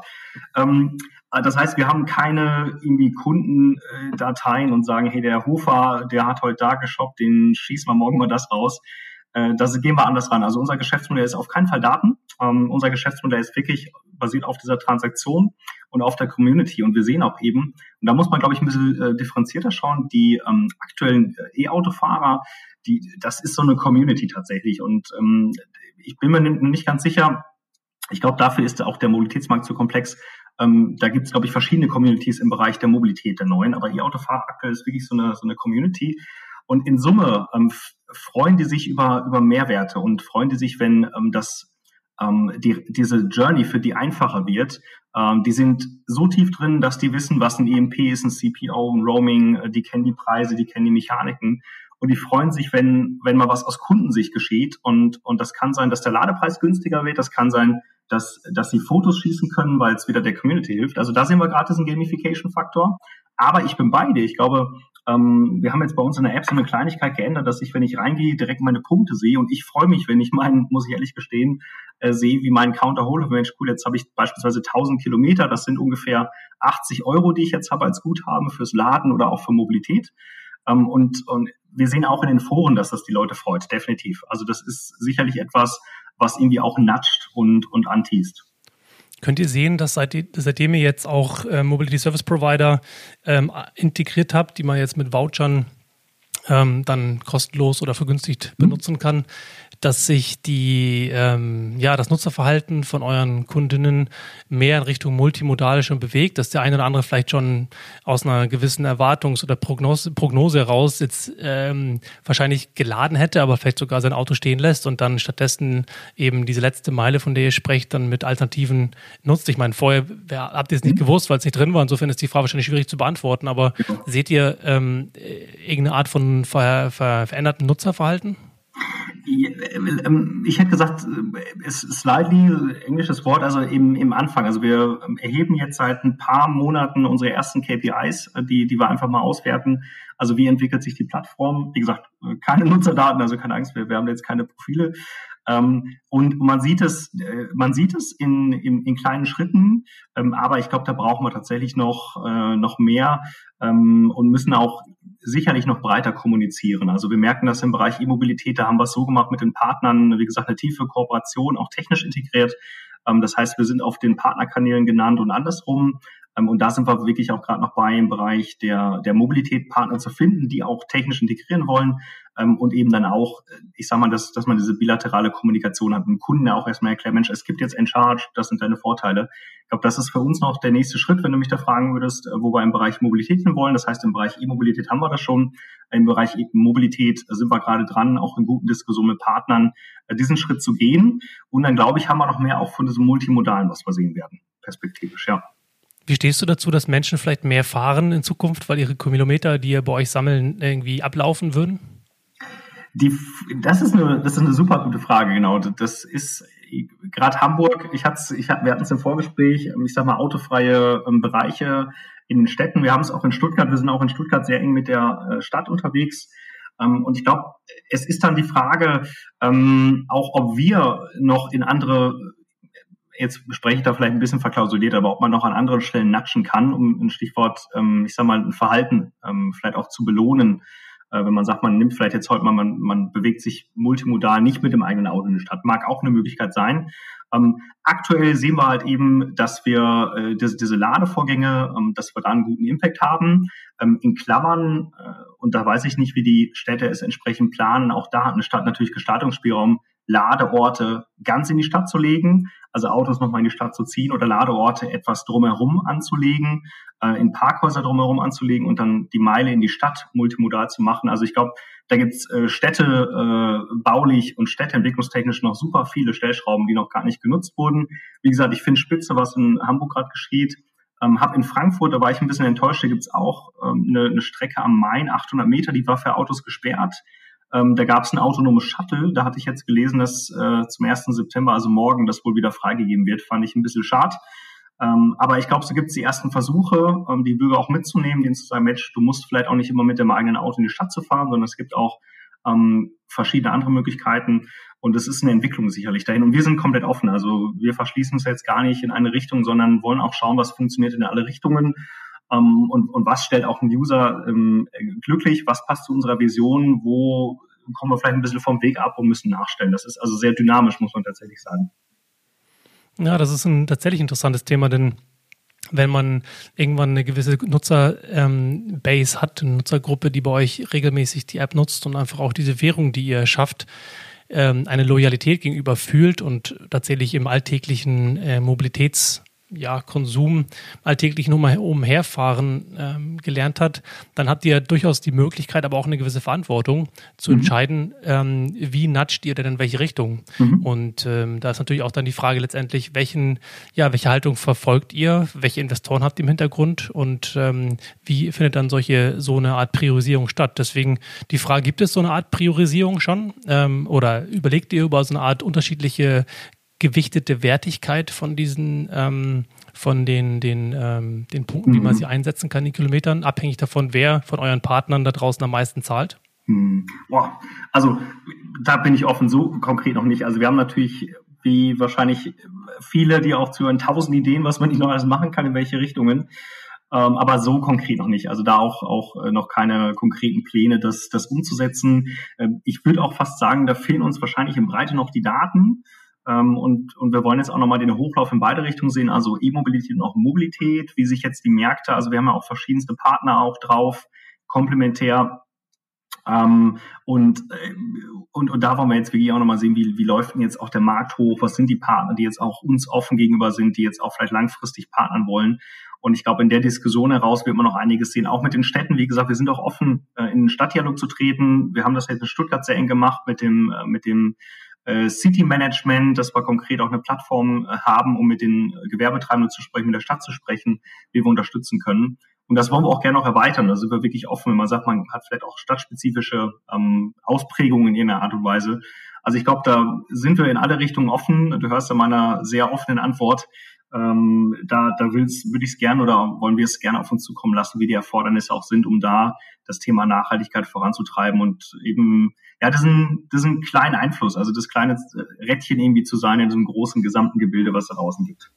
Ähm, das heißt, wir haben keine irgendwie Kundendateien und sagen, hey, der Hofer, der hat heute da geshoppt, den schießen wir morgen mal das raus. Äh, das gehen wir anders ran. Also unser Geschäftsmodell ist auf keinen Fall Daten. Ähm, unser Geschäftsmodell ist wirklich basiert auf dieser Transaktion und auf der Community. Und wir sehen auch eben, und da muss man, glaube ich, ein bisschen äh, differenzierter schauen, die ähm, aktuellen äh, E-Autofahrer, die, das ist so eine Community tatsächlich. Und ähm, ich bin mir nicht ganz sicher, ich glaube, dafür ist auch der Mobilitätsmarkt zu komplex. Ähm, da gibt es, glaube ich, verschiedene Communities im Bereich der Mobilität der neuen, aber E-Autofahrer aktuell ist wirklich so eine, so eine Community. Und in Summe ähm, freuen die sich über, über Mehrwerte und freuen die sich, wenn ähm, das, ähm, die, diese Journey für die einfacher wird. Ähm, die sind so tief drin, dass die wissen, was ein EMP ist, ein CPO, ein Roaming, äh, die kennen die Preise, die kennen die Mechaniken und die freuen sich, wenn, wenn mal was aus Kundensicht geschieht. Und, und das kann sein, dass der Ladepreis günstiger wird. Das kann sein, dass, dass sie Fotos schießen können, weil es wieder der Community hilft. Also da sehen wir gerade diesen Gamification-Faktor. Aber ich bin beide. Ich glaube, ähm, wir haben jetzt bei uns in der App so eine Kleinigkeit geändert, dass ich, wenn ich reingehe, direkt meine Punkte sehe. Und ich freue mich, wenn ich meinen, muss ich ehrlich gestehen, äh, sehe, wie mein Counter hole. Mensch, cool, jetzt habe ich beispielsweise 1000 Kilometer. Das sind ungefähr 80 Euro, die ich jetzt habe als Guthaben fürs Laden oder auch für Mobilität. Ähm, und, und wir sehen auch in den Foren, dass das die Leute freut, definitiv. Also das ist sicherlich etwas, was irgendwie auch natscht und, und antiest. Könnt ihr sehen, dass seit, seitdem ihr jetzt auch äh, Mobility Service Provider ähm, integriert habt, die man jetzt mit Vouchern ähm, dann kostenlos oder vergünstigt mhm. benutzen kann, dass sich die, ähm, ja, das Nutzerverhalten von euren Kundinnen mehr in Richtung multimodal schon bewegt, dass der eine oder andere vielleicht schon aus einer gewissen Erwartungs- oder Prognose, Prognose heraus jetzt ähm, wahrscheinlich geladen hätte, aber vielleicht sogar sein Auto stehen lässt und dann stattdessen eben diese letzte Meile, von der ihr sprecht, dann mit Alternativen nutzt. Ich meine, vorher wer, habt ihr es nicht mhm. gewusst, weil es nicht drin war. Insofern ist die Frage wahrscheinlich schwierig zu beantworten. Aber seht ihr ähm, irgendeine Art von ver, ver, veränderten Nutzerverhalten? Ähm, ich hätte gesagt, es ist slightly englisches Wort, also im, im Anfang. Also wir erheben jetzt seit ein paar Monaten unsere ersten KPIs, die, die wir einfach mal auswerten. Also wie entwickelt sich die Plattform? Wie gesagt, keine Nutzerdaten, also keine Angst, wir, wir haben jetzt keine Profile. Ähm, und man sieht es, äh, man sieht es in, in, in kleinen Schritten, ähm, aber ich glaube, da brauchen wir tatsächlich noch, äh, noch mehr ähm, und müssen auch sicherlich noch breiter kommunizieren. Also wir merken das im Bereich E-Mobilität, da haben wir es so gemacht mit den Partnern, wie gesagt, eine tiefe Kooperation, auch technisch integriert. Ähm, das heißt, wir sind auf den Partnerkanälen genannt und andersrum. Ähm, und da sind wir wirklich auch gerade noch bei im Bereich der, der Mobilität Partner zu finden, die auch technisch integrieren wollen ähm, und eben dann auch, ich sag mal, dass, dass man diese bilaterale Kommunikation hat, dem Kunden auch erstmal erklärt, Mensch, es gibt jetzt ein Charge, das sind deine Vorteile. Ich glaube, das ist für uns noch der nächste Schritt, wenn du mich da fragen würdest, äh, wo wir im Bereich Mobilität hin wollen. Das heißt, im Bereich E-Mobilität haben wir das schon. Im Bereich Mobilität sind wir gerade dran, auch in guten Diskussionen mit Partnern, äh, diesen Schritt zu gehen. Und dann, glaube ich, haben wir noch mehr auch von diesem Multimodalen, was wir sehen werden, perspektivisch, ja. Wie stehst du dazu, dass Menschen vielleicht mehr fahren in Zukunft, weil ihre Kilometer, die ihr bei euch sammeln, irgendwie ablaufen würden? Die, das, ist eine, das ist eine super gute Frage, genau. Das ist gerade Hamburg, ich hat's, ich, wir hatten es im Vorgespräch, ich sag mal, autofreie ähm, Bereiche in den Städten. Wir haben es auch in Stuttgart, wir sind auch in Stuttgart sehr eng mit der äh, Stadt unterwegs. Ähm, und ich glaube, es ist dann die Frage, ähm, auch ob wir noch in andere jetzt spreche ich da vielleicht ein bisschen verklausuliert, aber ob man noch an anderen Stellen natschen kann, um ein Stichwort, ähm, ich sag mal, ein Verhalten ähm, vielleicht auch zu belohnen. Äh, wenn man sagt, man nimmt vielleicht jetzt heute mal, man, man bewegt sich multimodal nicht mit dem eigenen Auto in die Stadt, mag auch eine Möglichkeit sein. Ähm, aktuell sehen wir halt eben, dass wir äh, diese, diese Ladevorgänge, ähm, dass wir da einen guten Impact haben. Ähm, in Klammern, äh, und da weiß ich nicht, wie die Städte es entsprechend planen, auch da hat eine Stadt natürlich Gestaltungsspielraum, Ladeorte ganz in die Stadt zu legen, also Autos nochmal in die Stadt zu ziehen oder Ladeorte etwas drumherum anzulegen, äh, in Parkhäuser drumherum anzulegen und dann die Meile in die Stadt multimodal zu machen. Also ich glaube, da gibt's äh, Städte äh, baulich und städteentwicklungstechnisch noch super viele Stellschrauben, die noch gar nicht genutzt wurden. Wie gesagt, ich finde spitze, was in Hamburg gerade geschieht. Ähm, hab in Frankfurt, da war ich ein bisschen enttäuscht, da gibt's auch ähm, eine, eine Strecke am Main, 800 Meter, die war für Autos gesperrt. Ähm, da gab es ein autonomes Shuttle. Da hatte ich jetzt gelesen, dass äh, zum 1. September, also morgen, das wohl wieder freigegeben wird. Fand ich ein bisschen schade. Ähm, aber ich glaube, so gibt es die ersten Versuche, ähm, die Bürger auch mitzunehmen, denen zu sagen, Mensch, du musst vielleicht auch nicht immer mit dem eigenen Auto in die Stadt zu fahren, sondern es gibt auch ähm, verschiedene andere Möglichkeiten. Und es ist eine Entwicklung sicherlich dahin. Und wir sind komplett offen. Also wir verschließen uns jetzt gar nicht in eine Richtung, sondern wollen auch schauen, was funktioniert in alle Richtungen. Ähm, und, und was stellt auch ein User ähm, glücklich, was passt zu unserer Vision, wo kommen wir vielleicht ein bisschen vom Weg ab und müssen nachstellen. Das ist also sehr dynamisch, muss man tatsächlich sagen. Ja, das ist ein tatsächlich interessantes Thema, denn wenn man irgendwann eine gewisse Nutzerbase ähm, hat, eine Nutzergruppe, die bei euch regelmäßig die App nutzt und einfach auch diese Währung, die ihr schafft, ähm, eine Loyalität gegenüber fühlt und tatsächlich im alltäglichen äh, Mobilitäts- ja, Konsum alltäglich nur mal umherfahren ähm, gelernt hat, dann habt ihr durchaus die Möglichkeit, aber auch eine gewisse Verantwortung zu mhm. entscheiden, ähm, wie natscht ihr denn in welche Richtung. Mhm. Und ähm, da ist natürlich auch dann die Frage letztendlich, welchen, ja, welche Haltung verfolgt ihr, welche Investoren habt ihr im Hintergrund und ähm, wie findet dann solche so eine Art Priorisierung statt. Deswegen die Frage, gibt es so eine Art Priorisierung schon? Ähm, oder überlegt ihr über so eine Art unterschiedliche gewichtete Wertigkeit von diesen, ähm, von den, den, ähm, den Punkten, mhm. wie man mhm. sie einsetzen kann, die Kilometern, abhängig davon, wer von euren Partnern da draußen am meisten zahlt? Mhm. Boah, also da bin ich offen, so konkret noch nicht. Also wir haben natürlich, wie wahrscheinlich viele, die auch zuhören, tausend Ideen, was man nicht noch alles machen kann, in welche Richtungen. Ähm, aber so konkret noch nicht. Also da auch, auch äh, noch keine konkreten Pläne, das, das umzusetzen. Ähm, ich würde auch fast sagen, da fehlen uns wahrscheinlich in Breite noch die Daten. Ähm, und, und wir wollen jetzt auch nochmal den Hochlauf in beide Richtungen sehen, also E-Mobilität und auch Mobilität, wie sich jetzt die Märkte, also wir haben ja auch verschiedenste Partner auch drauf, komplementär Ähm, und, äh, und, und da wollen wir jetzt wirklich auch nochmal sehen, wie, wie läuft denn jetzt auch der Markt hoch? Was sind die Partner, die jetzt auch uns offen gegenüber sind, die jetzt auch vielleicht langfristig partnern wollen? Und ich glaube, in der Diskussion heraus wird man noch einiges sehen. Auch mit den Städten, wie gesagt, wir sind auch offen, äh, in den Stadtdialog zu treten. Wir haben das jetzt in Stuttgart sehr eng gemacht mit dem, äh, mit dem City Management, dass wir konkret auch eine Plattform äh, haben, um mit den Gewerbetreibenden zu sprechen, mit der Stadt zu sprechen, wie wir unterstützen können. Und das wollen wir auch gerne noch erweitern. Da sind wir wirklich offen, wenn man sagt, man hat vielleicht auch stadtspezifische ähm, Ausprägungen in irgendeiner Art und Weise. Also ich glaube, da sind wir in alle Richtungen offen. Du hörst ja meiner sehr offenen Antwort. Ähm, da da würde ich es gerne oder wollen wir es gerne auf uns zukommen lassen, wie die Erfordernisse auch sind, um da das Thema Nachhaltigkeit voranzutreiben und eben ja diesen, diesen kleinen Einfluss, also das kleine Rädchen irgendwie zu sein in diesem großen gesamten Gebilde, was da draußen gibt.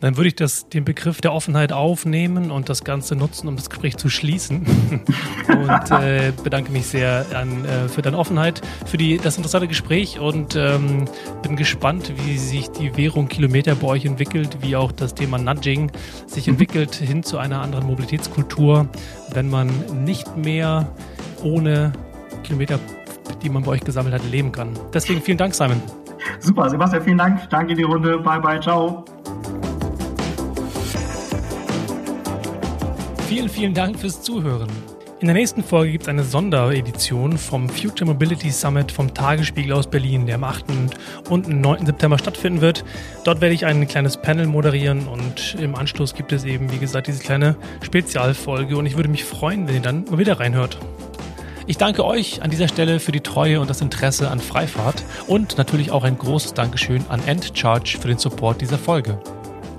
Dann würde ich das, den Begriff der Offenheit aufnehmen und das Ganze nutzen, um das Gespräch zu schließen. und äh, bedanke mich sehr an, äh, für deine Offenheit, für die, das interessante Gespräch und ähm, bin gespannt, wie sich die Währung Kilometer bei euch entwickelt, wie auch das Thema Nudging sich mhm. entwickelt hin zu einer anderen Mobilitätskultur, wenn man nicht mehr ohne Kilometer, die man bei euch gesammelt hat, leben kann. Deswegen vielen Dank, Simon. Super, Sebastian, vielen Dank. Danke in die Runde. Bye, bye, ciao. Vielen, vielen Dank fürs Zuhören. In der nächsten Folge gibt es eine Sonderedition vom Future Mobility Summit vom Tagesspiegel aus Berlin, der am 8. und 9. September stattfinden wird. Dort werde ich ein kleines Panel moderieren und im Anschluss gibt es eben, wie gesagt, diese kleine Spezialfolge und ich würde mich freuen, wenn ihr dann mal wieder reinhört. Ich danke euch an dieser Stelle für die Treue und das Interesse an Freifahrt und natürlich auch ein großes Dankeschön an Endcharge für den Support dieser Folge.